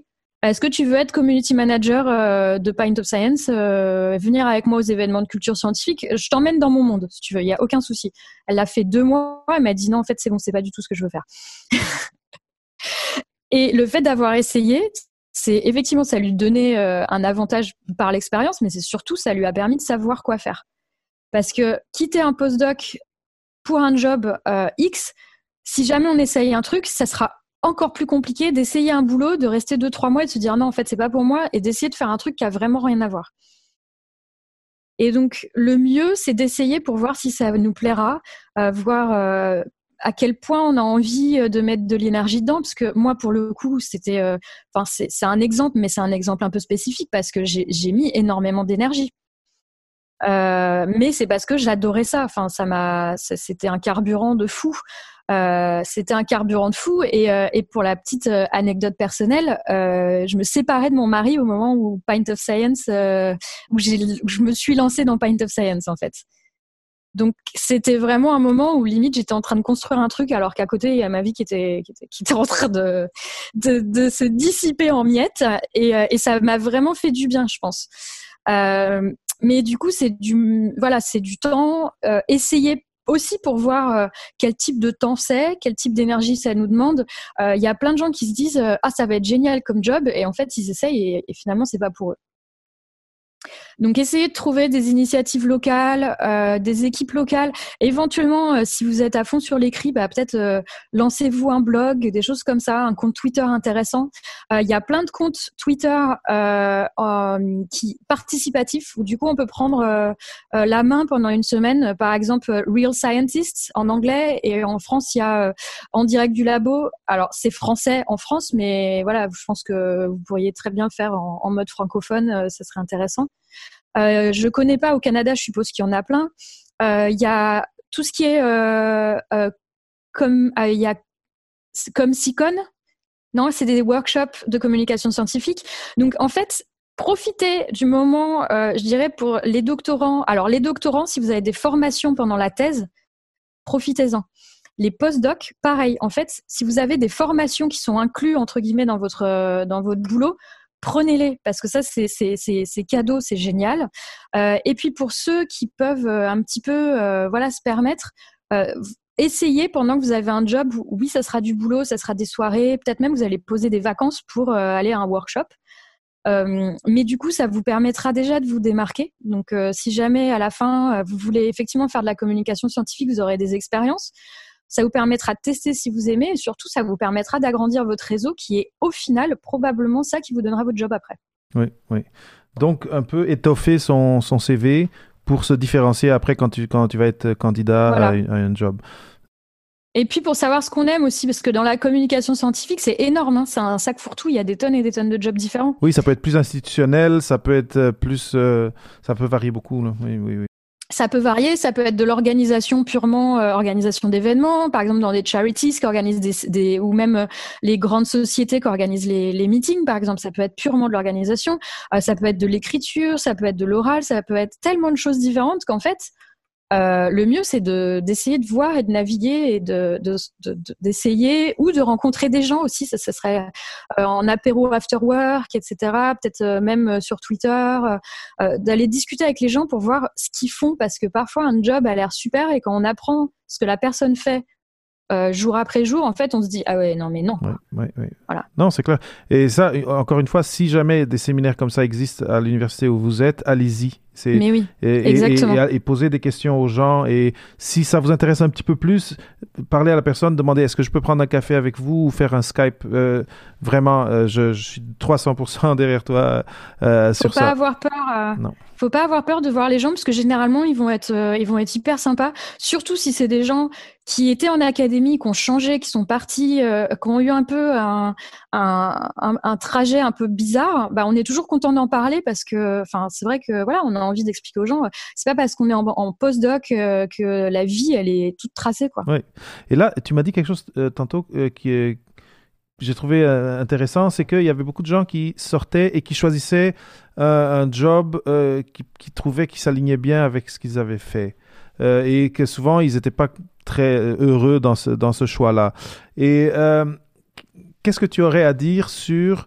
est-ce que tu veux être community manager euh, de Pint of Science, euh, venir avec moi aux événements de culture scientifique? Je t'emmène dans mon monde, si tu veux, il n'y a aucun souci. Elle l'a fait deux mois, elle m'a dit non, en fait, c'est bon, c'est pas du tout ce que je veux faire. [laughs] Et le fait d'avoir essayé, c'est effectivement, ça lui donnait euh, un avantage par l'expérience, mais c'est surtout, ça lui a permis de savoir quoi faire. Parce que quitter un postdoc pour un job X, si jamais on essaye un truc, ça sera encore plus compliqué d'essayer un boulot, de rester deux, trois mois et de se dire non, en fait, c'est pas pour moi et d'essayer de faire un truc qui a vraiment rien à voir. Et donc, le mieux, c'est d'essayer pour voir si ça nous plaira, euh, voir euh, à quel point on a envie euh, de mettre de l'énergie dedans. Parce que moi, pour le coup, c'était, enfin, c'est un exemple, mais c'est un exemple un peu spécifique parce que j'ai mis énormément d'énergie. mais c'est parce que j'adorais ça. Enfin, ça m'a, c'était un carburant de fou. Euh, c'était un carburant de fou. Et, euh, pour la petite euh, anecdote personnelle, je me séparais de mon mari au moment où Pint of Science, où, je me suis lancée dans Pint of Science en fait. Donc c'était vraiment un moment où limite j'étais en train de construire un truc alors qu'à côté il y a ma vie qui était qui était, en train de, se dissiper en miettes et, et ça m'a vraiment fait du bien je pense. Mais du coup c'est du voilà c'est du temps essayer aussi pour voir euh, quel type de temps c'est, quel type d'énergie ça nous demande. Euh, il y a plein de gens qui se disent euh, ah ça va être génial comme job et en fait ils essayent et, finalement c'est pas pour eux. Donc, essayez de trouver des initiatives locales, euh, des équipes locales. Éventuellement, euh, si vous êtes à fond sur l'écrit, bah, peut-être euh, lancez-vous un blog, des choses comme ça, un compte Twitter intéressant. Il y a plein de comptes Twitter qui participatifs où du coup on peut prendre la main pendant une semaine. Par exemple, Real Scientists en anglais et en France, il y a En direct du labo. Alors, c'est français en France, mais voilà, je pense que vous pourriez très bien faire en, en mode francophone. ça serait intéressant. Euh, je connais pas au Canada, je suppose qu'il y en a plein. Euh, il y a tout ce qui est euh, comme il y a comme SICON. Non, c'est des workshops de communication scientifique. Donc en fait, profitez du moment, je dirais, pour les doctorants. Alors, les doctorants, si vous avez des formations pendant la thèse, profitez-en. Les post-docs, pareil. En fait, si vous avez des formations qui sont incluses, entre guillemets, dans votre, dans votre boulot, prenez-les parce que ça c'est cadeau, c'est génial. Euh, et puis pour ceux qui peuvent euh, un petit peu euh, voilà se permettre, essayez pendant que vous avez un job. Oui, ça sera du boulot, ça sera des soirées, peut-être même vous allez poser des vacances pour aller à un workshop. mais du coup, ça vous permettra déjà de vous démarquer. Donc, si jamais à la fin vous voulez effectivement faire de la communication scientifique, vous aurez des expériences. Ça vous permettra de tester si vous aimez et surtout, ça vous permettra d'agrandir votre réseau qui est au final probablement ça qui vous donnera votre job après. Oui, oui. Donc, un peu étoffer son, son CV pour se différencier après quand tu, quand tu vas être candidat à, un job. Et puis pour savoir ce qu'on aime aussi, parce que dans la communication scientifique, c'est énorme, hein. c'est un sac fourre-tout, il y a des tonnes et des tonnes de jobs différents. Oui, ça peut être plus institutionnel, ça peut être euh, plus... Euh, ça peut varier beaucoup. Oui, oui, oui. Ça peut varier, ça peut être de l'organisation purement euh, organisation d'événements, par exemple dans des charities qui organisent des, ou même euh, les grandes sociétés qui organisent les, les, meetings, par exemple, ça peut être purement de l'organisation, euh, ça peut être de l'écriture, ça peut être de l'oral, ça peut être tellement de choses différentes qu'en fait, euh, le mieux, c'est d'essayer de, voir et de naviguer et d'essayer de, ou de rencontrer des gens aussi. Ça, serait euh, en apéro after work, etc. Peut-être euh, même sur Twitter, d'aller discuter avec les gens pour voir ce qu'ils font parce que parfois un job a l'air super et quand on apprend ce que la personne fait jour après jour, en fait, on se dit ah ouais non mais non. Voilà. Non, c'est clair. Et ça, encore une fois, si jamais des séminaires comme ça existent à l'université où vous êtes, allez-y. Mais oui, et, exactement. Et, poser des questions aux gens. Et si ça vous intéresse un petit peu plus, parler à la personne, demander est-ce que je peux prendre un café avec vous ou faire un Skype. Euh, vraiment, euh, je, je, suis 300% derrière toi euh, sur ça. Faut pas avoir peur. Euh, non. Faut pas avoir peur de voir les gens parce que généralement ils vont être, ils vont être hyper sympas. Surtout si c'est des gens qui étaient en académie, qui ont changé, qui sont partis, qui ont eu un peu un, un, un, trajet un peu bizarre. Bah, on est toujours content d'en parler parce que, enfin, c'est vrai que voilà, on a envie d'expliquer aux gens. C'est pas parce qu'on est en, en post-doc que la vie elle est toute tracée, quoi. Oui. Et là, tu m'as dit quelque chose tantôt qui est j'ai trouvé euh, intéressant, c'est qu'il y avait beaucoup de gens qui sortaient et qui choisissaient euh, un job euh, qui, trouvaient qui s'alignait bien avec ce qu'ils avaient fait. et que souvent, ils n'étaient pas très heureux dans ce, dans ce choix-là. Et qu'est-ce que tu aurais à dire sur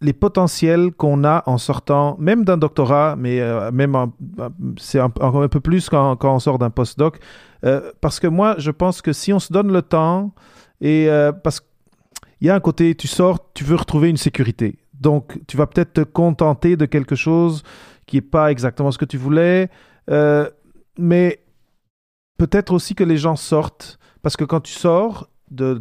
les potentiels qu'on a en sortant, même d'un doctorat, mais même c'est encore un, peu plus quand, quand on sort d'un postdoc, parce que moi, je pense que si on se donne le temps, et parce que il y a un côté, tu sors, tu veux retrouver une sécurité. Donc, tu vas peut-être te contenter de quelque chose qui n'est pas exactement ce que tu voulais, euh, mais peut-être aussi que les gens sortent, parce que quand tu sors de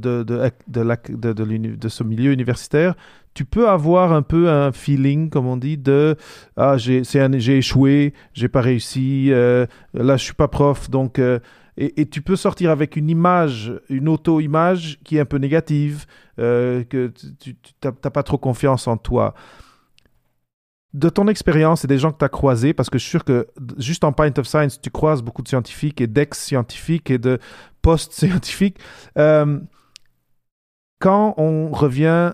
ce milieu universitaire, tu peux avoir un peu un feeling, comme on dit, de ah j'ai échoué, j'ai pas réussi, euh, là je suis pas prof, donc euh, et, tu peux sortir avec une image, une auto-image qui est un peu négative, euh, que tu n'as pas trop confiance en toi. De ton expérience et des gens que tu as croisés, parce que je suis sûr que juste en Pint of Science, tu croises beaucoup de scientifiques et d'ex-scientifiques et de post-scientifiques. Quand on revient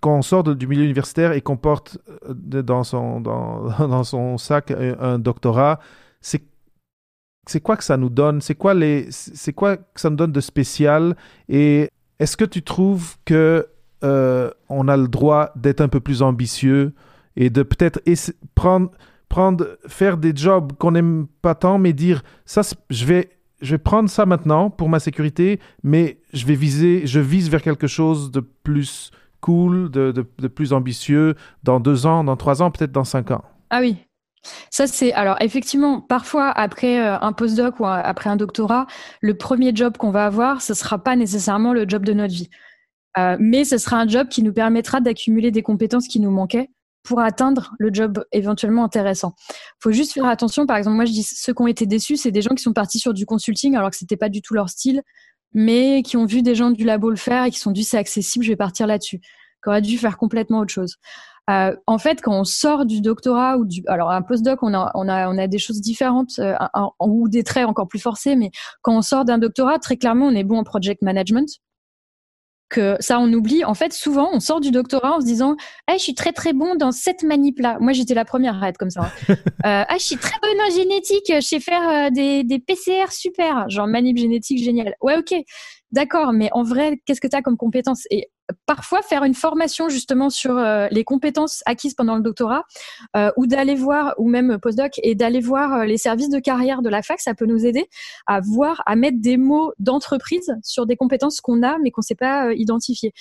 quand on sort du milieu universitaire et qu'on porte euh, [laughs] dans son, sac un doctorat, c'est quoi que ça nous donne? C'est quoi c'est quoi que ça nous donne de spécial? Et est-ce que tu trouves que euh, on a le droit d'être un peu plus ambitieux et de peut-être prendre prendre faire des jobs qu'on n'aime pas tant, mais dire ça je vais je vais prendre ça maintenant pour ma sécurité, mais je vais viser je vise vers quelque chose de plus cool, de, plus ambitieux dans deux ans, dans trois ans, peut-être dans cinq ans. Ah oui, ça, c'est alors effectivement, parfois après euh, un postdoc ou après un doctorat, le premier job qu'on va avoir, ce sera pas nécessairement le job de notre vie, euh, mais ce sera un job qui nous permettra d'accumuler des compétences qui nous manquaient pour atteindre le job éventuellement intéressant. Faut juste faire attention. Par exemple, moi, je dis ceux qui ont été déçus, c'est des gens qui sont partis sur du consulting alors que c'était pas du tout leur style, mais qui ont vu des gens du labo le faire et qui sont dit c'est accessible, je vais partir là-dessus. Qui auraient dû faire complètement autre chose. Euh, en fait, quand on sort du doctorat ou du, alors un postdoc, on a, on a, on a des choses différentes euh, ou des traits encore plus forcés, mais quand on sort d'un doctorat, très clairement, on est bon en project management. Que ça, on oublie. En fait, souvent, on sort du doctorat en se disant, ah, je suis très très bon dans cette manip là. Moi, j'étais la première à être comme ça. Hein. [laughs] euh, ah, je suis très bonne en génétique. Je sais faire euh, des, des PCR super, genre manip génétique génial. Ouais, ok. D'accord, mais en vrai, qu'est-ce que tu as comme compétences? Et parfois faire une formation justement sur euh, les compétences acquises pendant le doctorat euh, ou d'aller voir ou même postdoc et d'aller voir euh, les services de carrière de la fac ça peut nous aider à voir à mettre des mots d'entreprise sur des compétences qu'on a mais qu'on ne sait pas identifier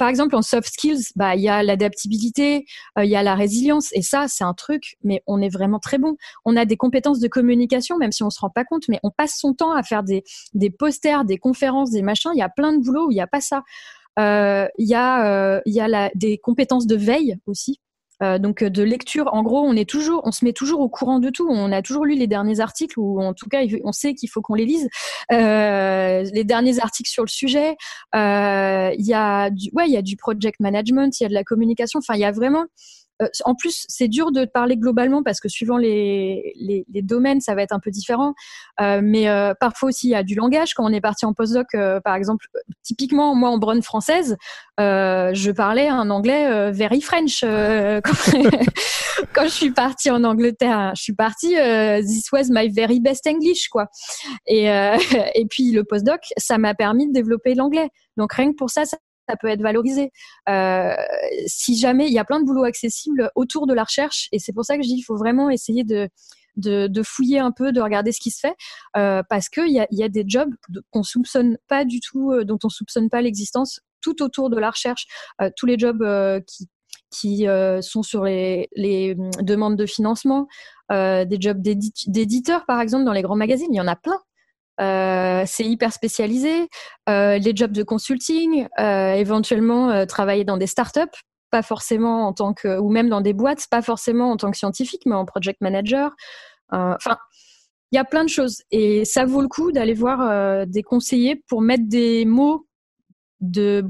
par exemple, en soft skills, bah, il y a l'adaptabilité, il y a la résilience, et ça, c'est un truc, mais on est vraiment très bon. On a des compétences de communication, même si on se rend pas compte, mais on passe son temps à faire des, des posters, des conférences, des machins. Il y a plein de boulot où il n'y a pas ça. Euh, il y a, euh, y a la, des compétences de veille aussi. Euh, donc de lecture, en gros, on est toujours, on se met toujours au courant de tout. On a toujours lu les derniers articles, ou en tout cas, on sait qu'il faut qu'on les lise. Euh, les derniers articles sur le sujet. Il y a du, ouais, il y a du project management, il y a de la communication. Enfin, il y a vraiment euh, en plus, c'est dur de parler globalement parce que suivant les, les, les domaines, ça va être un peu différent. Euh, mais euh, parfois aussi, il y a du langage. Quand on est parti en postdoc, euh, par exemple, typiquement, moi, en Brune française, je parlais un anglais very French. [laughs] Quand, [laughs] quand, je suis partie en Angleterre, je suis partie, this was my very best English, quoi. Et, [laughs] et puis, le postdoc, ça m'a permis de développer l'anglais. Donc, rien que pour ça, ça ça peut être valorisé. Euh, si jamais il y a plein de boulots accessibles autour de la recherche, et c'est pour ça que je dis qu'il faut vraiment essayer de, de, fouiller un peu, de regarder ce qui se fait, euh, parce qu'il y a, y a des jobs qu'on soupçonne pas du tout, euh, dont on soupçonne pas l'existence, tout autour de la recherche, tous les jobs qui qui sont sur les, les, hum, demandes de financement, des jobs d'éditeurs par exemple dans les grands magazines, il y en a plein. Euh, c'est hyper spécialisé. Euh, les jobs de consulting, euh, éventuellement travailler dans des startups, pas forcément en tant que, ou même dans des boîtes, pas forcément en tant que scientifique, mais en project manager. Enfin, il y a plein de choses et ça vaut le coup d'aller voir des conseillers pour mettre des mots de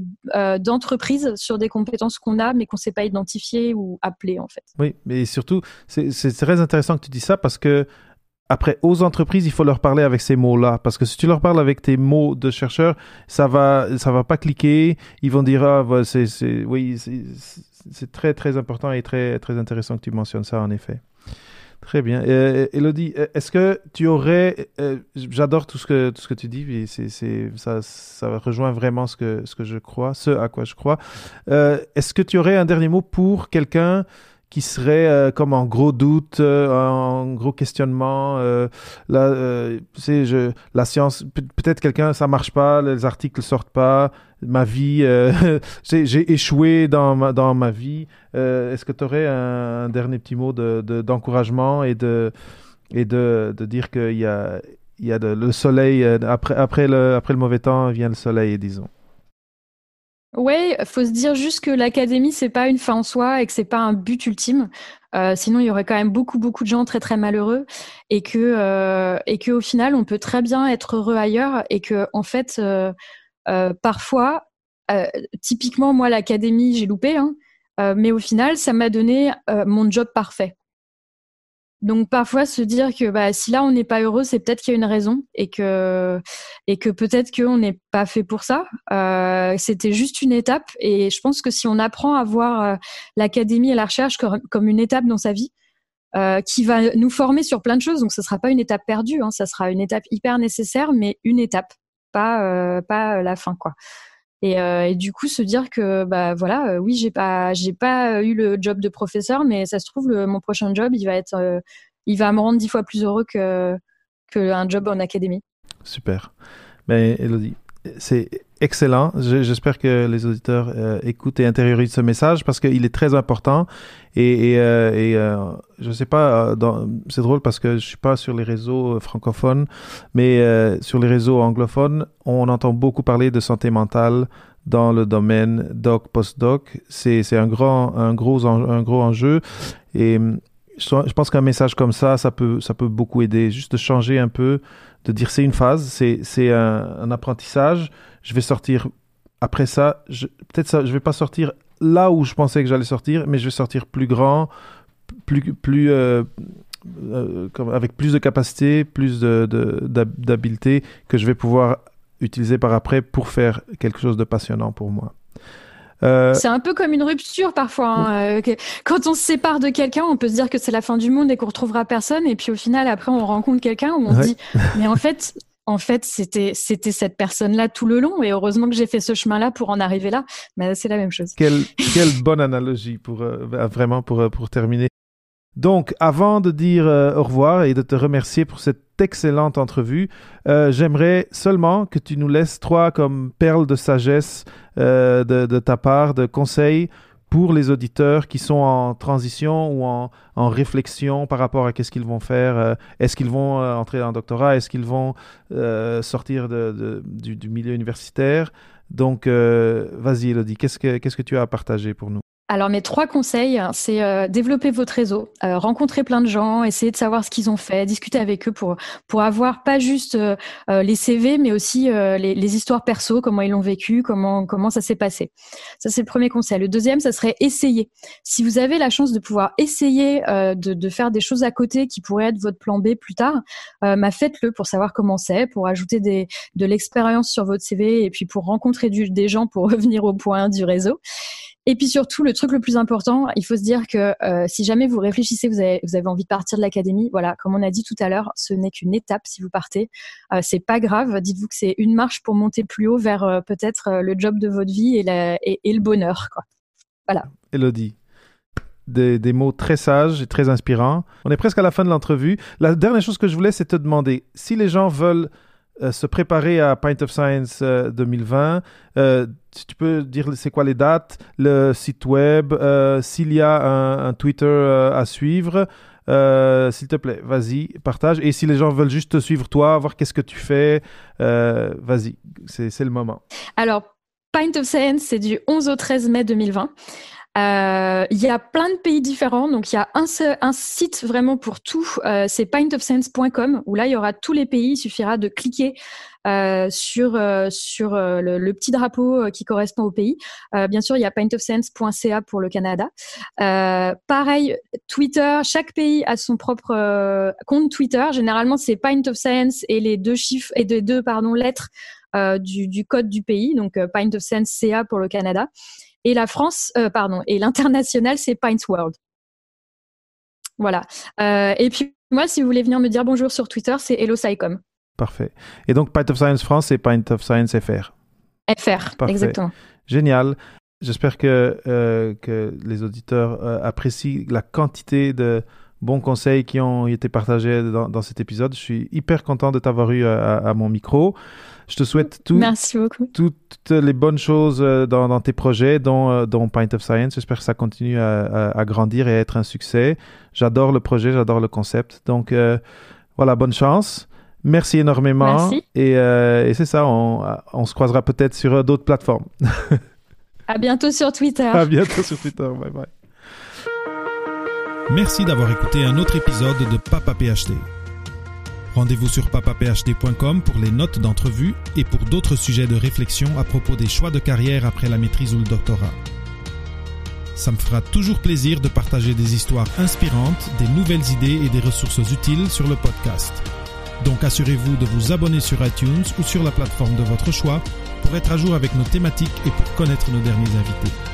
d'entreprise sur des compétences qu'on a mais qu'on ne sait pas identifier ou appeler en fait. Oui, mais surtout c'est très intéressant que tu dis ça parce que après, aux entreprises, il faut leur parler avec ces mots-là, parce que si tu leur parles avec tes mots de chercheur, ça va, ça va pas cliquer. Ils vont dire ah, c'est, c'est, oui, c'est très très important et très très intéressant que tu mentionnes ça en effet. Très bien. Euh, Elodie, euh, est-ce que tu aurais, euh, j'adore tout ce que tout ce que tu dis, c'est, ça, ça rejoint vraiment ce que ce que je crois, ce à quoi je crois. est-ce que tu aurais un dernier mot pour quelqu'un qui serait euh, comme en gros doute, euh, en gros questionnement. Euh, là, c'est je, la science, peut-être quelqu'un, ça marche pas, les articles sortent pas, ma vie, [laughs] j'ai échoué dans ma, dans ma vie. Est-ce que tu aurais un, dernier petit mot de, d'encouragement et de et de, de dire qu'il y a il y a de, le soleil après après le après le mauvais temps vient le soleil, disons? Ouais, faut se dire juste que l'académie c'est pas une fin en soi et que c'est pas un but ultime. Euh, sinon, il y aurait quand même beaucoup beaucoup de gens très très malheureux et que euh, et que au final, on peut très bien être heureux ailleurs et que en fait, euh, parfois, typiquement moi l'académie j'ai loupé, hein, mais au final, ça m'a donné mon job parfait. Donc parfois se dire que bah, si là on n'est pas heureux, c'est peut-être qu'il y a une raison et que et que peut-être qu'on n'est pas fait pour ça. Euh, C'était juste une étape et je pense que si on apprend à voir euh, l'académie et la recherche comme, une étape dans sa vie, euh, qui va nous former sur plein de choses, donc ce sera pas une étape perdue, hein, ça sera une étape hyper nécessaire, mais une étape, pas euh, pas la fin quoi. Et, euh, et, du coup se dire que bah voilà euh, oui j'ai pas j'ai pas eu le job de professeur mais ça se trouve le, mon prochain job il va être euh, il va me rendre dix fois plus heureux que qu'un job en académie. Super. Mais Elodie c'est excellent. J'espère que les auditeurs euh, écoutent et intériorisent ce message parce qu'il est très important. Et, et, euh, euh, je sais pas, c'est drôle parce que je suis pas sur les réseaux francophones, mais sur les réseaux anglophones, on entend beaucoup parler de santé mentale dans le domaine doc post-doc. C'est un grand un gros un gros enjeu je pense qu'un message comme ça, ça peut ça peut beaucoup aider. Juste de changer un peu, de dire c'est une phase, c'est un, un apprentissage je vais sortir après ça, peut-être ça, je vais pas sortir là où je pensais que j'allais sortir, mais je vais sortir plus grand, plus, plus euh, euh, avec plus de capacité, plus d'habileté de, que je vais pouvoir utiliser par après pour faire quelque chose de passionnant pour moi. Euh, c'est un peu comme une rupture parfois. Hein, quand on se sépare de quelqu'un, on peut se dire que c'est la fin du monde et qu'on retrouvera personne. Et puis au final, après, on rencontre quelqu'un où on se dit, [laughs] mais en fait, en fait, c'était c'était cette personne-là tout le long. Et heureusement que j'ai fait ce chemin-là pour en arriver là. Mais c'est la même chose. Quelle, [laughs] quelle bonne analogie pour euh, vraiment pour euh, pour terminer. Donc, avant de dire euh, au revoir et de te remercier pour cette excellente entrevue, j'aimerais seulement que tu nous laisses trois comme perles de sagesse de, de, ta part, de conseils pour les auditeurs qui sont en transition ou en, réflexion par rapport à qu'est-ce qu'ils vont faire. Euh, est-ce qu'ils vont euh, entrer en doctorat? Est-ce qu'ils vont euh, sortir du, milieu universitaire? Donc, vas-y, Elodie, qu'est-ce que, qu'est-ce que tu as à partager pour nous? Alors mes trois conseils, c'est euh, développer votre réseau, euh, rencontrer plein de gens, essayer de savoir ce qu'ils ont fait, discuter avec eux pour pour avoir pas juste euh, les CV, mais aussi les, les, histoires perso, comment ils l'ont vécu, comment comment ça s'est passé. Ça c'est le premier conseil. Le deuxième, ça serait essayer. Si vous avez la chance de pouvoir essayer de, de, faire des choses à côté qui pourraient être votre plan B plus tard, bah faites-le pour savoir comment c'est, pour ajouter des de l'expérience sur votre CV et puis pour rencontrer du, des gens pour [laughs] revenir au point du réseau. Et puis surtout, le truc le plus important, il faut se dire que euh, si jamais vous réfléchissez, vous avez, envie de partir de l'académie, voilà, comme on a dit tout à l'heure, ce n'est qu'une étape si vous partez. Euh, c'est pas grave. Dites-vous que c'est une marche pour monter plus haut vers euh, peut-être euh, le job de votre vie et, le bonheur, quoi. Voilà. Elodie. Des, mots très sages et très inspirants. On est presque à la fin de l'entrevue. La dernière chose que je voulais, c'est te demander si les gens veulent euh, se préparer à Pint of Science 2020. Euh, euh, tu peux dire c'est quoi les dates, le site web, s'il y a un, Twitter à suivre. S'il te plaît, vas-y, partage. Et si les gens veulent juste te suivre toi, voir qu'est-ce que tu fais, vas-y, c'est le moment. Alors, Pint of Science, c'est du 11 au 13 mai 2020. Euh, il y a plein de pays différents, donc il y a un, un site vraiment pour tout, euh, c'est pintofsense.com, où là il y aura tous les pays, il suffira de cliquer euh, sur euh, sur euh, le, le, petit drapeau qui correspond au pays. bien sûr, il y a pintofsense.ca pour le Canada. pareil, Twitter, chaque pays a son propre compte Twitter. Généralement, c'est Pint of Science et les deux chiffres et les deux pardon lettres du, du, code du pays, donc Pint of pour le Canada. Et la France, euh, pardon, et l'international, c'est Pints World. Voilà. Euh, et puis, moi, si vous voulez venir me dire bonjour sur Twitter, c'est Hello Parfait. Et donc, Pint of Science France, c'est Pint of Science FR. FR, exactement. Génial. J'espère que, euh, que les auditeurs apprécient la quantité de bons conseils qui ont été partagés dans, dans cet épisode. Je suis hyper content de t'avoir eu à, mon micro. Je te souhaite tout, toutes les bonnes choses euh, dans, dans tes projets, dont, euh, dont, Pint of Science. J'espère que ça continue à, à, grandir et à être un succès. J'adore le projet, j'adore le concept. Donc euh, voilà, bonne chance. Merci énormément. Merci. Et, et c'est ça, on, on, se croisera peut-être sur d'autres plateformes. [laughs] à bientôt sur Twitter. À bientôt sur Twitter. Bye bye. Merci d'avoir écouté un autre épisode de Papa PhD. Rendez-vous sur papaphd.com pour les notes d'entrevue et pour d'autres sujets de réflexion à propos des choix de carrière après la maîtrise ou le doctorat. Ça me fera toujours plaisir de partager des histoires inspirantes, des nouvelles idées et des ressources utiles sur le podcast. Donc assurez-vous de vous abonner sur iTunes ou sur la plateforme de votre choix pour être à jour avec nos thématiques et pour connaître nos derniers invités.